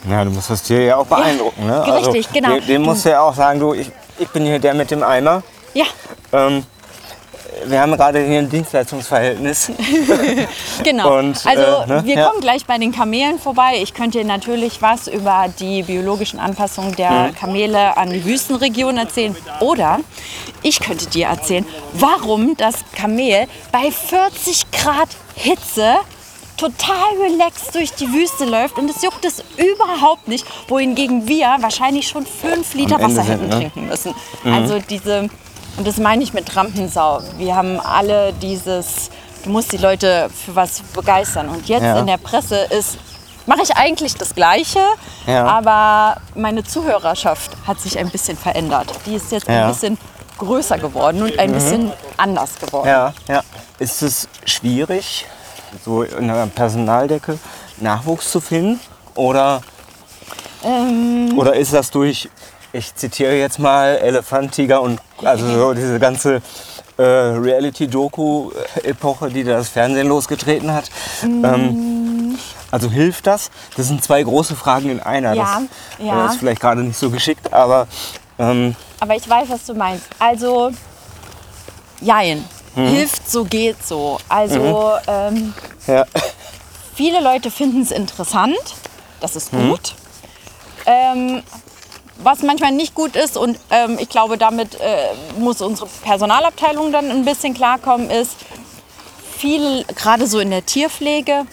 Ja, du musst das Tier ja auch beeindrucken. ne? richtig, genau. Dem, dem musst du ja auch sagen, du, ich, ich bin hier der mit dem Eimer. Ja, Ähm, wir haben gerade hier ein Dienstleistungsverhältnis. <laughs> <laughs> Genau. Und, also äh, ne? wir Ja. kommen gleich bei den Kamelen vorbei. Ich könnte dir natürlich was über die biologischen Anpassungen der Mhm. Kamele an die Wüstenregion erzählen. Oder ich könnte dir erzählen, warum das Kamel bei 40 Grad Hitze total relaxed durch die Wüste läuft und es juckt es überhaupt nicht, wohingegen wir wahrscheinlich schon fünf Liter Am Ende Wasser hätten ne? trinken müssen. Also diese, und das meine ich mit Rampensau. Wir haben alle dieses, du musst die Leute für was begeistern. Und jetzt Ja. in der Presse ist, mache ich eigentlich das Gleiche, Ja. aber meine Zuhörerschaft hat sich ein bisschen verändert. Die ist jetzt Ja. ein bisschen größer geworden und ein bisschen anders geworden. ja, ja. Ist es schwierig, so in der Personaldecke Nachwuchs zu finden? Oder, Ähm. oder ist das durch, ich zitiere jetzt mal, Elefant, Tiger und also so diese ganze äh, Reality-Doku-Epoche, die das Fernsehen losgetreten hat. Mm. Ähm, also hilft das? Das sind zwei große Fragen in einer. Ja, das ja. äh, ist vielleicht gerade nicht so geschickt, aber ähm, Aber ich weiß, was du meinst. Also, jein. Mhm. Hilft so, geht so. Also, ähm, ja. viele Leute finden es interessant. Das ist Mhm. gut. Ähm, was manchmal nicht gut ist, und ähm, ich glaube, damit äh, muss unsere Personalabteilung dann ein bisschen klarkommen, ist, viel, gerade so in der Tierpflege,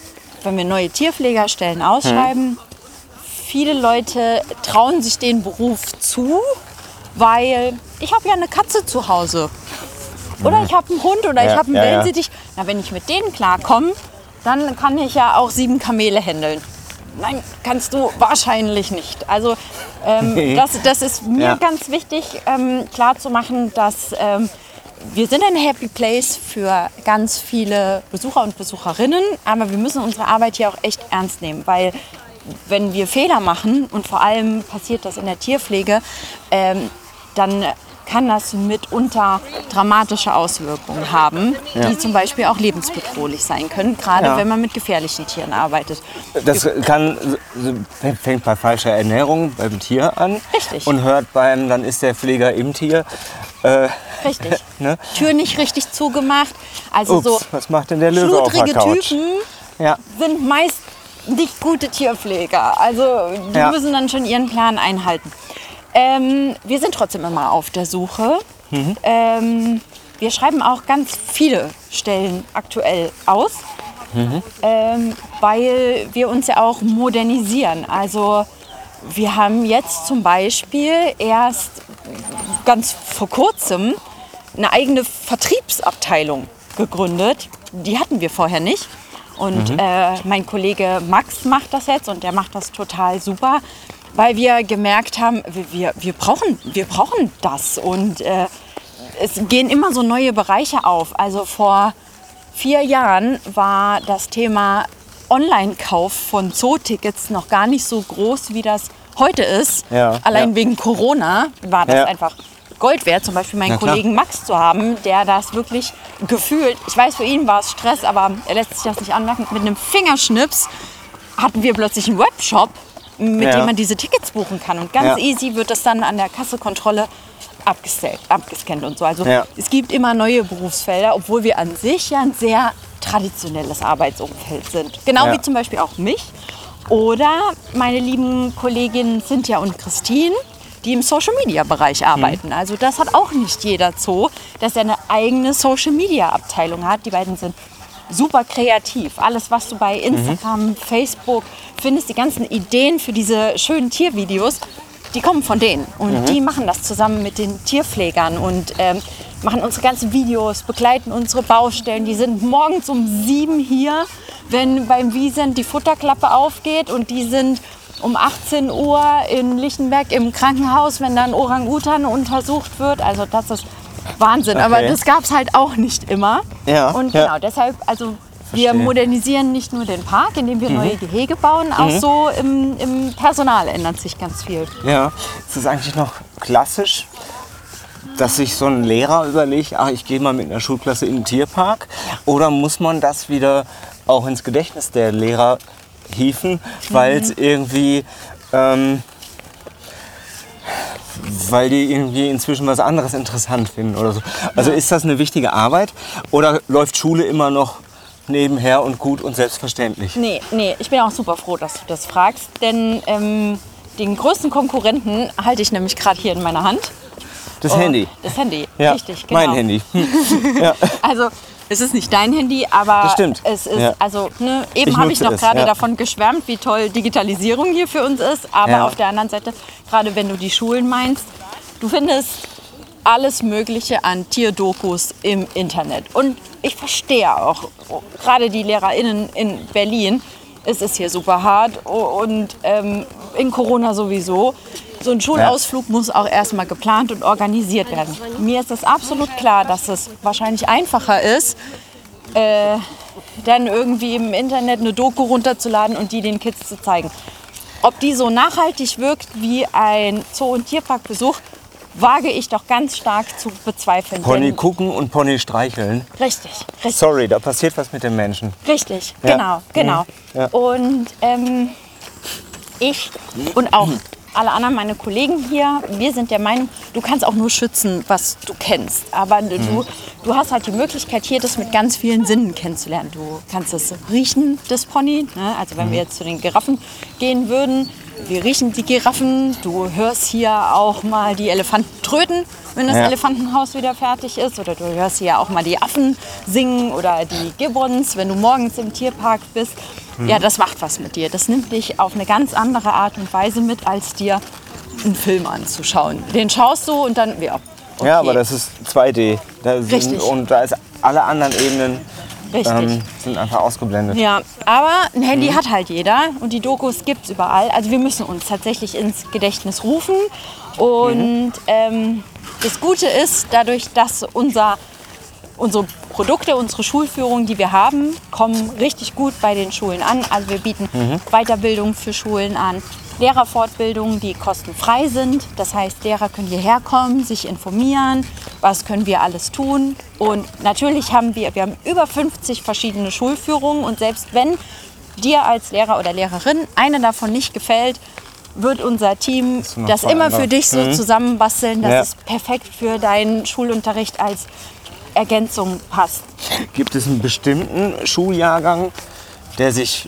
wenn wir neue Tierpflegerstellen ausschreiben, viele Leute trauen sich den Beruf zu, weil ich habe ja eine Katze zu Hause. Oder ich habe einen Hund oder ich Ja, habe einen ja, ja. Wellensittich. Na, wenn ich mit denen klarkomme, dann kann ich ja auch sieben Kamele handeln. Nein, kannst du wahrscheinlich nicht. Also ähm, <laughs> das, das ist mir Ja. ganz wichtig, ähm, klarzumachen, dass ähm, wir sind ein Happy Place für ganz viele Besucher und Besucherinnen, aber wir müssen unsere Arbeit hier auch echt ernst nehmen, weil wenn wir Fehler machen und vor allem passiert das in der Tierpflege, ähm, dann kann das mitunter dramatische Auswirkungen haben, die zum Beispiel auch lebensbedrohlich sein können, gerade Ja. wenn man mit gefährlichen Tieren arbeitet. Das kann, fängt bei falscher Ernährung beim Tier an Richtig. und hört beim, dann ist der Pfleger im Tier. Äh, Richtig. <laughs> ne? Tür nicht richtig zugemacht. Also Ups, so was macht denn der Löwe auf der Couch? Typen Ja, sind meist nicht gute Tierpfleger. Also die Ja. müssen dann schon ihren Plan einhalten. Ähm, wir sind trotzdem immer auf der Suche. Mhm. Ähm, wir schreiben auch ganz viele Stellen aktuell aus, Mhm. ähm, weil wir uns ja auch modernisieren. Also wir haben jetzt zum Beispiel erst ganz vor kurzem eine eigene Vertriebsabteilung gegründet. Die hatten wir vorher nicht. Und äh, mein Kollege Max macht das jetzt und der macht das total super, weil wir gemerkt haben, wir, wir, wir, brauchen, wir brauchen das. Und äh, es gehen immer so neue Bereiche auf. Also vor vier Jahren war das Thema Online-Kauf von Zootickets noch gar nicht so groß, wie das heute ist. Ja, Allein ja. wegen Corona war das Ja. einfach Gold wert, zum Beispiel meinen. Kollegen Max zu haben, der das wirklich gefühlt, ich weiß, für ihn war es Stress, aber er lässt sich das nicht anmerken, mit einem Fingerschnips hatten wir plötzlich einen Webshop, mit Ja. dem man diese Tickets buchen kann. Und ganz Ja. easy wird das dann an der Kassekontrolle abgestellt, abgescannt und so. Also Ja. es gibt immer neue Berufsfelder, obwohl wir an sich ja ein sehr traditionelles Arbeitsumfeld sind. Genau wie zum Beispiel auch mich. Oder meine lieben Kolleginnen Cynthia und Christine, die im Social-Media-Bereich Mhm. arbeiten. Also das hat auch nicht jeder Zoo, dass er eine eigene Social-Media-Abteilung hat. Die beiden sind super kreativ. Alles, was du bei Instagram, Facebook findest, die ganzen Ideen für diese schönen Tiervideos, die kommen von denen. Und die machen das zusammen mit den Tierpflegern und ähm, machen unsere ganzen Videos, begleiten unsere Baustellen. Die sind morgens um sieben hier, wenn beim Wiesent die Futterklappe aufgeht und die sind um 18 Uhr in Lichtenberg im Krankenhaus, wenn dann Orang-Utan untersucht wird. Also das ist Wahnsinn. Aber Okay. das gab es halt auch nicht immer. Ja, Und ja. genau, deshalb, also wir Verstehe. Mhm. modernisieren nicht nur den Park, indem wir neue Gehege bauen, auch so im, im Personal ändert sich ganz viel. Ja, ist es eigentlich noch klassisch, dass sich so ein Lehrer überlegt, ach, ich gehe mal mit einer Schulklasse in den Tierpark? Oder muss man das wieder auch ins Gedächtnis der Lehrer hieven, weil es irgendwie, ähm, weil die irgendwie inzwischen was anderes interessant finden oder so. Also ist das eine wichtige Arbeit oder läuft Schule immer noch nebenher und gut und selbstverständlich? Nee, nee, ich bin auch super froh, dass du das fragst, denn ähm, den größten Konkurrenten halte ich nämlich gerade hier in meiner Hand. Das Oh, Handy. Das Handy, Ja, richtig, genau. mein Handy. <laughs> Also es ist nicht dein Handy, aber es ist, Ja. also ne, eben habe ich noch gerade ja. davon geschwärmt, wie toll Digitalisierung hier für uns ist. Aber Ja. auf der anderen Seite, gerade wenn du die Schulen meinst, du findest alles Mögliche an Tierdokus im Internet. Und ich verstehe auch, gerade die LehrerInnen in Berlin, es ist hier super hart und ähm, in Corona sowieso. So ein Schulausflug muss auch erstmal geplant und organisiert werden. Mir ist es absolut klar, dass es wahrscheinlich einfacher ist, äh, dann irgendwie im Internet eine Doku runterzuladen und die den Kids zu zeigen. Ob die so nachhaltig wirkt wie ein Zoo- und Tierparkbesuch, wage ich doch ganz stark zu bezweifeln. Pony gucken und Pony streicheln. Richtig, richtig. Sorry, da passiert was mit den Menschen. Richtig, Ja. genau, genau. Ja. Und ähm, ich und auch alle anderen, meine Kollegen hier, wir sind der Meinung, du kannst auch nur schützen, was du kennst. Aber du, du hast halt die Möglichkeit, hier das mit ganz vielen Sinnen kennenzulernen. Du kannst das riechen, das Pony. Ne? Also wenn wir jetzt zu den Giraffen gehen würden, wir riechen die Giraffen. Du hörst hier auch mal die Elefanten tröten, wenn das Ja. Elefantenhaus wieder fertig ist. Oder du hörst hier auch mal die Affen singen oder die Gibbons, wenn du morgens im Tierpark bist. Ja, das macht was mit dir. Das nimmt dich auf eine ganz andere Art und Weise mit, als dir einen Film anzuschauen. Den schaust du und dann, ja. Okay. Ja, aber das ist 2D. Da sind, Richtig. Und da ist alle anderen Ebenen ähm, sind einfach ausgeblendet. Ja, aber ein Handy Mhm. hat halt jeder und die Dokus gibt es überall. Also wir müssen uns tatsächlich ins Gedächtnis rufen. Und Mhm. ähm, das Gute ist, dadurch, dass unser, unsere Produkte, unsere Schulführung, die wir haben, kommen richtig gut bei den Schulen an. Also wir bieten Mhm. Weiterbildung für Schulen an. Lehrerfortbildungen, die kostenfrei sind. Das heißt, Lehrer können hierher kommen, sich informieren, was können wir alles tun. Und natürlich haben wir, wir haben über 50 verschiedene Schulführungen und selbst wenn dir als Lehrer oder Lehrerin eine davon nicht gefällt, wird unser Team das zwei immer für dich so zusammenbasteln, dass Ja. es perfekt für deinen Schulunterricht als Ergänzung passt. Gibt es einen bestimmten Schuljahrgang, der sich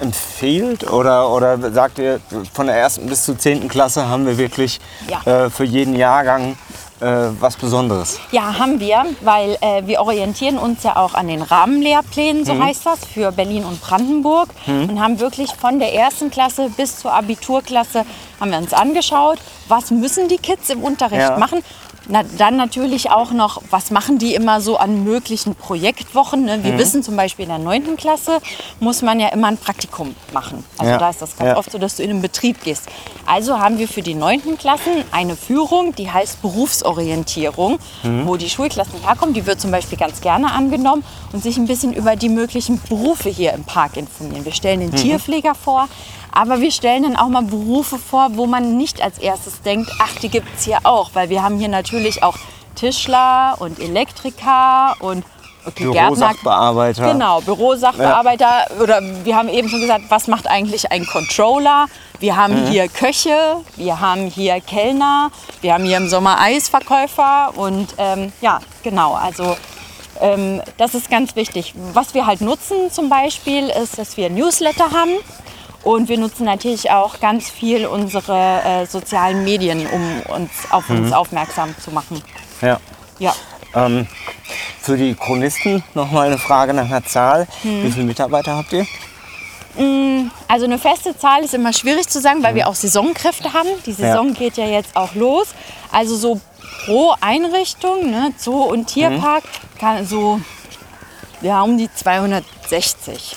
empfiehlt? Oder, oder sagt ihr, von der ersten bis zur zehnten Klasse haben wir wirklich Ja. äh, für jeden Jahrgang äh, was Besonderes? Ja, haben wir, weil äh, wir orientieren uns ja auch an den Rahmenlehrplänen, so heißt das, für Berlin und Brandenburg und haben wirklich von der ersten Klasse bis zur Abiturklasse haben wir uns angeschaut, was müssen die Kids im Unterricht Ja. machen, Na, dann natürlich auch noch, was machen die immer so an möglichen Projektwochen? Ne? Mhm. Wir wissen zum Beispiel in der 9. Klasse muss man ja immer ein Praktikum machen. Also Ja. da ist das ganz Ja. oft so, dass du in den Betrieb gehst. Also haben wir für die 9. Klassen eine Führung, die heißt Berufsorientierung, Mhm. wo die Schulklassen herkommen. Die wird zum Beispiel ganz gerne angenommen und sich ein bisschen über die möglichen Berufe hier im Park informieren. Wir stellen Mhm. den Tierpfleger vor, aber wir stellen dann auch mal Berufe vor, wo man nicht als erstes denkt, ach, die gibt es hier auch. Weil wir haben hier natürlich auch Tischler und Elektriker und okay, Gärtner. Bürosachbearbeiter. Genau, Bürosachbearbeiter. Oder wir haben eben schon gesagt, was macht eigentlich ein Controller? Wir haben hier Köche, wir haben hier Kellner, wir haben hier im Sommer Eisverkäufer und ähm, ja, genau, also ähm, das ist ganz wichtig. Was wir halt nutzen zum Beispiel ist, dass wir Newsletter haben und wir nutzen natürlich auch ganz viel unsere äh, sozialen Medien, um uns auf uns aufmerksam zu machen. Ja. Ja. Ähm, für die Chronisten nochmal eine Frage nach einer Zahl. Hm. Wie viele Mitarbeiter habt ihr? Also eine feste Zahl ist immer schwierig zu sagen, weil wir auch Saisonkräfte haben. Die Saison geht ja jetzt auch los. Also so pro Einrichtung, ne, Zoo und Tierpark, kann so ja, um die 260.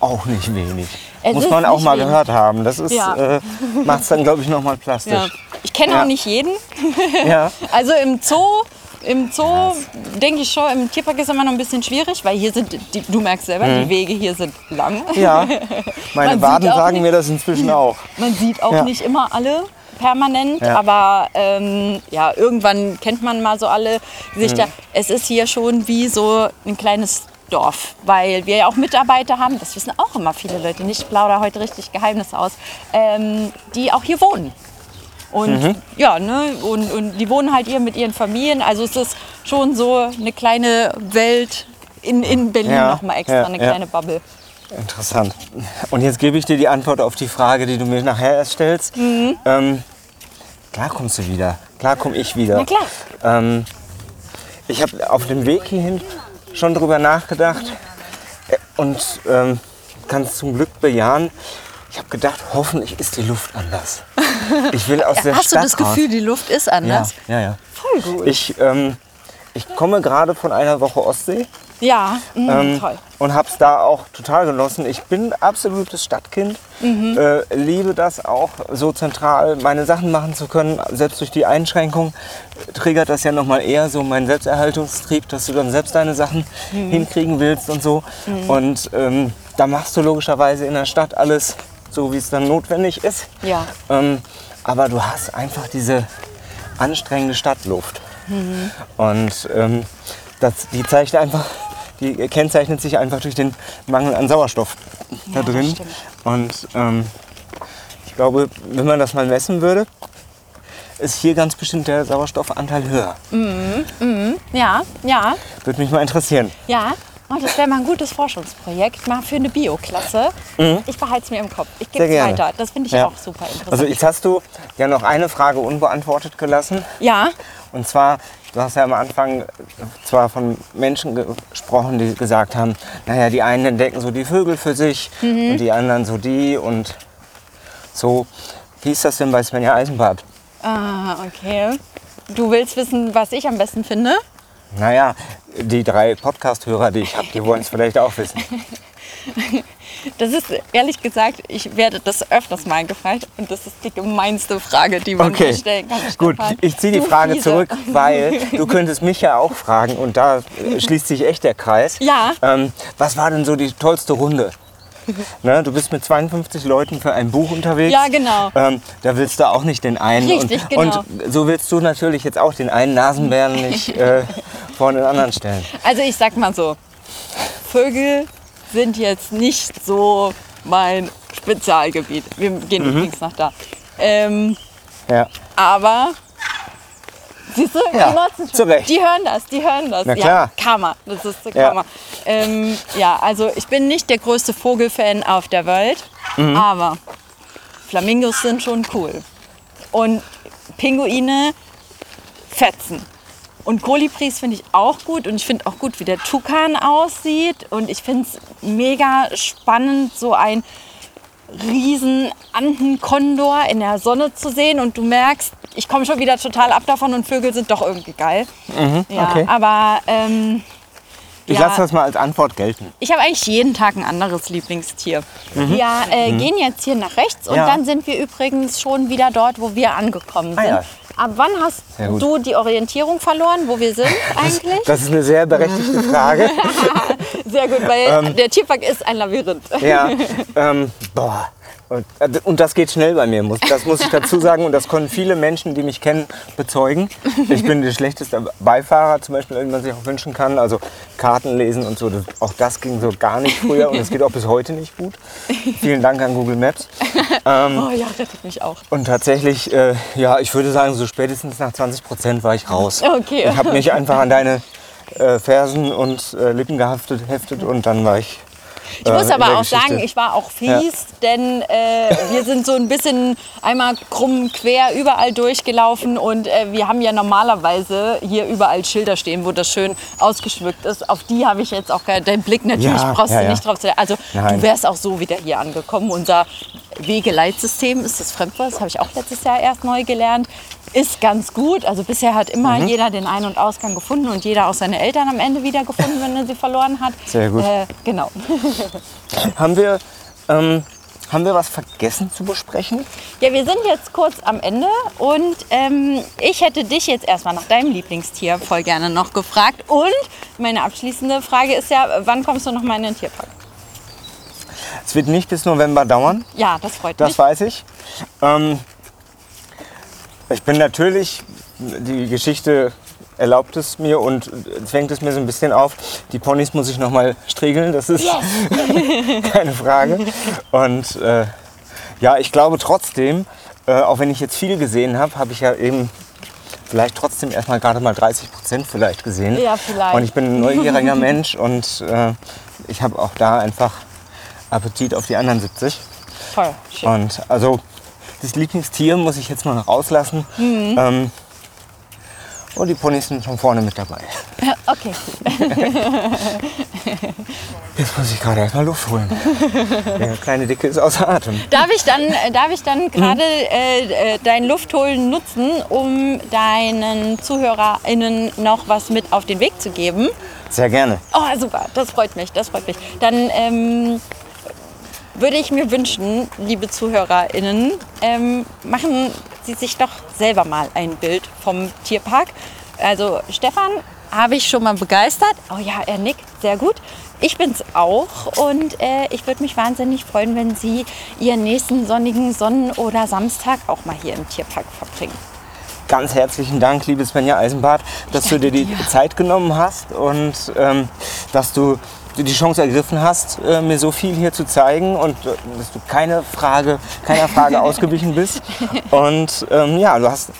Auch nicht wenig. Es Muss man auch mal wenig. gehört haben. Das ist, Ja. äh, macht es dann, glaube ich, nochmal Ja. plastisch. Ich kenne Ja. auch nicht jeden. Ja. <laughs> Also im Zoo, im Zoo denke ich schon, im Tierpark ist immer noch ein bisschen schwierig, weil hier sind, die, du merkst selber, die Wege hier sind lang. Ja. <laughs> Meine Waden sagen nicht- mir das inzwischen <laughs> auch. Man sieht auch Ja. nicht immer alle permanent, Ja. aber ähm, ja, irgendwann kennt man mal so alle Gesichter. Mhm. Es ist hier schon wie so ein kleines Dorf, weil wir ja auch Mitarbeiter haben, das wissen auch immer viele Leute nicht, ich plaudere heute richtig Geheimnisse aus, ähm, die auch hier wohnen. Und Mhm. ja, ne, und, und die wohnen halt hier mit ihren Familien. Also es ist schon so eine kleine Welt in, in Berlin Ja, noch mal extra, ja, eine ja. kleine Bubble. Interessant. Und jetzt gebe ich dir die Antwort auf die Frage, die du mir nachher erst stellst. Mhm. Ähm, klar kommst du wieder. Klar komme ich wieder. Na klar. Ähm, ich habe auf dem Weg hierhin schon drüber nachgedacht und ähm, kann es zum Glück bejahen. Ich habe gedacht, hoffentlich ist die Luft anders. <laughs> Ich will aus der Hast du Stadt das raus. Gefühl, die Luft ist Ja, anders? ja, ja. Voll gut. Ich, ähm, ich komme gerade von einer Woche Ostsee Ja, mm, ähm, toll. und habe es da auch total genossen. Ich bin absolutes Stadtkind, Mhm. äh, liebe das auch, so zentral meine Sachen machen zu können. Selbst durch die Einschränkung triggert das ja noch mal eher so meinen Selbsterhaltungstrieb, dass du dann selbst deine Sachen Mhm. hinkriegen willst und so. Und ähm, da machst du logischerweise in der Stadt alles so, wie es dann notwendig ist. Ja. Ähm, aber du hast einfach diese anstrengende Stadtluft. Und ähm, das, die zeigt einfach, die kennzeichnet sich einfach durch den Mangel an Sauerstoff da Ja, das drin. Und ähm, ich glaube, wenn man das mal messen würde, ist hier ganz bestimmt der Sauerstoffanteil höher. Ja, ja, Würde mich mal interessieren. ja. Oh, das wäre mal ein gutes Forschungsprojekt, mal für eine Bioklasse. Ich behalte es mir im Kopf. Ich gebe Mhm. Es weiter. Das finde ich Ja. auch super interessant. Also jetzt hast du ja noch eine Frage unbeantwortet gelassen. ja, Und zwar, du hast ja am Anfang zwar von Menschen gesprochen, die gesagt haben, naja, die einen entdecken so die Vögel für sich und die anderen so die und so. Wie ist das denn bei Svenja Eisenbart? ah, okay. Du willst wissen, was ich am besten finde? Naja, die drei Podcast-Hörer, die ich habe, die wollen es <laughs> vielleicht auch wissen. <laughs> Das ist ehrlich gesagt, ich werde das öfters mal gefragt und das ist die gemeinste Frage, die man Okay, mir stellen kann. gut, Stefan. ich ziehe die Du Frage Fiese. zurück, weil <laughs> du könntest mich ja auch fragen und da äh, schließt sich echt der Kreis. Ja. Ähm, was war denn so die tollste Runde? <laughs> Ne, du bist mit 52 Leuten für ein Buch unterwegs. Ja, genau. Ähm, da willst du auch nicht den einen. Richtig, und, genau. und so willst du natürlich jetzt auch den einen Nasenbären nicht äh, <laughs> vor den anderen stellen. Also ich sag mal so, Vögel sind jetzt nicht so mein Spezialgebiet. Wir gehen Mhm. übrigens nach da. Ähm, Ja. aber siehst du, Ja, die hören das, die hören das. Na Ja, klar. Karma, das ist Ja. Karma. Ähm, ja, also ich bin nicht der größte Vogelfan auf der Welt, Mhm. aber Flamingos sind schon cool. Und Pinguine fetzen. Und Kolibris finde ich auch gut und ich finde auch gut, wie der Tukan aussieht. Und ich finde es mega spannend, so ein riesen Andenkondor in der Sonne zu sehen. Und du merkst, ich komme schon wieder total ab davon und Vögel sind doch irgendwie geil. ja, Mhm, okay. aber ähm, Ich ja. lasse das mal als Antwort gelten. ich habe eigentlich jeden Tag ein anderes Lieblingstier. Wir äh, gehen jetzt hier nach rechts und Mhm. Ja. dann sind wir übrigens schon wieder dort, wo wir angekommen Ah, sind. ja. Ab wann hast du die Orientierung verloren, wo wir sind eigentlich? Das ist eine sehr berechtigte Frage. <laughs> Sehr gut, weil Ähm. der Tierpark ist ein Labyrinth. Ja, <laughs> ähm, boah. Und, äh, und das geht schnell bei mir, muss, das muss ich dazu sagen. Und das können viele Menschen, die mich kennen, bezeugen. Ich bin der schlechteste Beifahrer, zum Beispiel, den man sich auch wünschen kann. Also Karten lesen und so. Das, auch das ging so gar nicht früher und es geht auch bis heute nicht gut. Vielen Dank an Google Maps. Ähm, Oh ja, rettet mich auch. Und tatsächlich, äh, ja, ich würde sagen, so spätestens nach 20 Prozent war ich raus. Okay. Ich habe mich einfach an deine äh, Fersen und äh, Lippen gehaftet heftet und dann war ich. Ich muss äh, in aber auch Geschichte. sagen, ich war auch fies, denn äh, wir sind so ein bisschen einmal krumm quer überall durchgelaufen und äh, wir haben ja normalerweise hier überall Schilder stehen, wo das schön ausgeschmückt ist. Auf die habe ich jetzt auch keinen den Blick natürlich Ja, brauchst ja, du ja. nicht drauf zu. Also Nein. du wärst auch so wieder hier angekommen. Unser Wegeleitsystem ist das Fremdwort, das habe ich auch letztes Jahr erst neu gelernt. Ist ganz gut. Also bisher hat immer Mhm. jeder den Ein- und Ausgang gefunden und jeder auch seine Eltern am Ende wieder gefunden, wenn er sie verloren hat. Sehr gut. Äh, genau. <laughs> Haben wir, ähm, haben wir was vergessen zu besprechen? Ja, wir sind jetzt kurz am Ende und ähm, ich hätte dich jetzt erstmal nach deinem Lieblingstier voll gerne noch gefragt. Und meine abschließende Frage ist ja, wann kommst du noch mal in den Tierpark? Es wird nicht bis November dauern, Ja, das freut das mich. weiß ich. Ähm, ich bin natürlich, die Geschichte erlaubt es mir und zwängt es mir so ein bisschen auf. Die Ponys muss ich noch mal striegeln, das ist <laughs> keine Frage. Und äh, ja, ich glaube trotzdem, äh, auch wenn ich jetzt viel gesehen habe, habe ich ja eben vielleicht trotzdem erstmal gerade mal 30 Prozent vielleicht gesehen. Ja, vielleicht. Und ich bin ein neugieriger Mensch und äh, ich habe auch da einfach Appetit auf die anderen 70. Voll schön. Und also das Lieblingstier muss ich jetzt mal noch rauslassen. Mhm. Ähm, und die Ponys sind schon vorne mit dabei. Okay. <laughs> Jetzt muss ich gerade erstmal Luft holen. Der kleine Dicke ist außer Atem. Darf ich dann, äh, darf ich dann gerade äh, äh, dein Luftholen nutzen, um deinen ZuhörerInnen noch was mit auf den Weg zu geben? Sehr gerne. Oh, super, das freut mich, das freut mich. Dann ähm, würde ich mir wünschen, liebe ZuhörerInnen, ähm, machen Sie sich doch selber mal ein Bild vom Tierpark. Also Stefan habe ich schon mal begeistert. Oh ja, er nickt, sehr gut. Ich bin's auch und äh, ich würde mich wahnsinnig freuen, wenn Sie Ihren nächsten sonnigen Sonnen- oder Samstag auch mal hier im Tierpark verbringen. Ganz herzlichen Dank, liebe Svenja Eisenbart, dass du dir die Zeit genommen hast und ähm, dass du dir die Chance ergriffen hast, äh, mir so viel hier zu zeigen und äh, dass du keine Frage, keiner Frage <laughs> ausgewichen bist. Und ähm, ja, du hast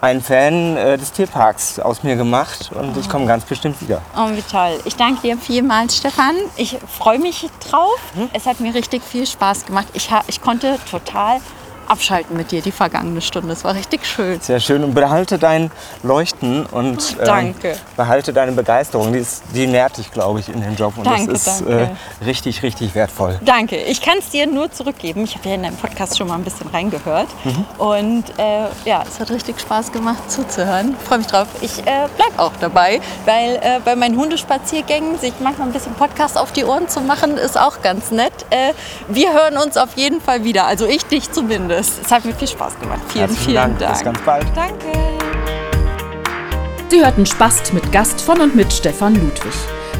einen Fan äh, des Tierparks aus mir gemacht und ich komme ganz bestimmt wieder. Oh, wie toll. Ich danke dir vielmals, Stefan. Ich freue mich drauf. Es hat mir richtig viel Spaß gemacht. Ich, ich konnte total abschalten mit dir die vergangene Stunde. Es war richtig schön. Sehr schön und behalte dein Leuchten und ähm, behalte deine Begeisterung. Die, ist, die nährt dich, glaube ich, in dem Job und Danke, das ist. Äh, richtig, richtig wertvoll. Danke. Ich kann es dir nur zurückgeben. Ich habe ja in deinem Podcast schon mal ein bisschen reingehört. Und äh, ja, es hat richtig Spaß gemacht zuzuhören. Freue mich drauf. Ich äh, bleibe auch dabei, weil äh, bei meinen Hundespaziergängen sich manchmal ein bisschen Podcast auf die Ohren zu machen, ist auch ganz nett. Äh, wir hören uns auf jeden Fall wieder. Also ich dich zumindest. Es hat mir viel Spaß gemacht. Vielen, Herzlichen vielen Dank. Dank. Bis ganz bald. Danke. Sie hörten Spast mit Gast von und mit Stefan Ludwig.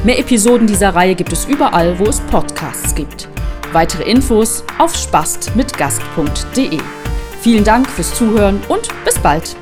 Mehr Episoden dieser Reihe gibt es überall, wo es Podcasts gibt. Weitere Infos auf spastmitgast.de. Vielen Dank fürs Zuhören und bis bald.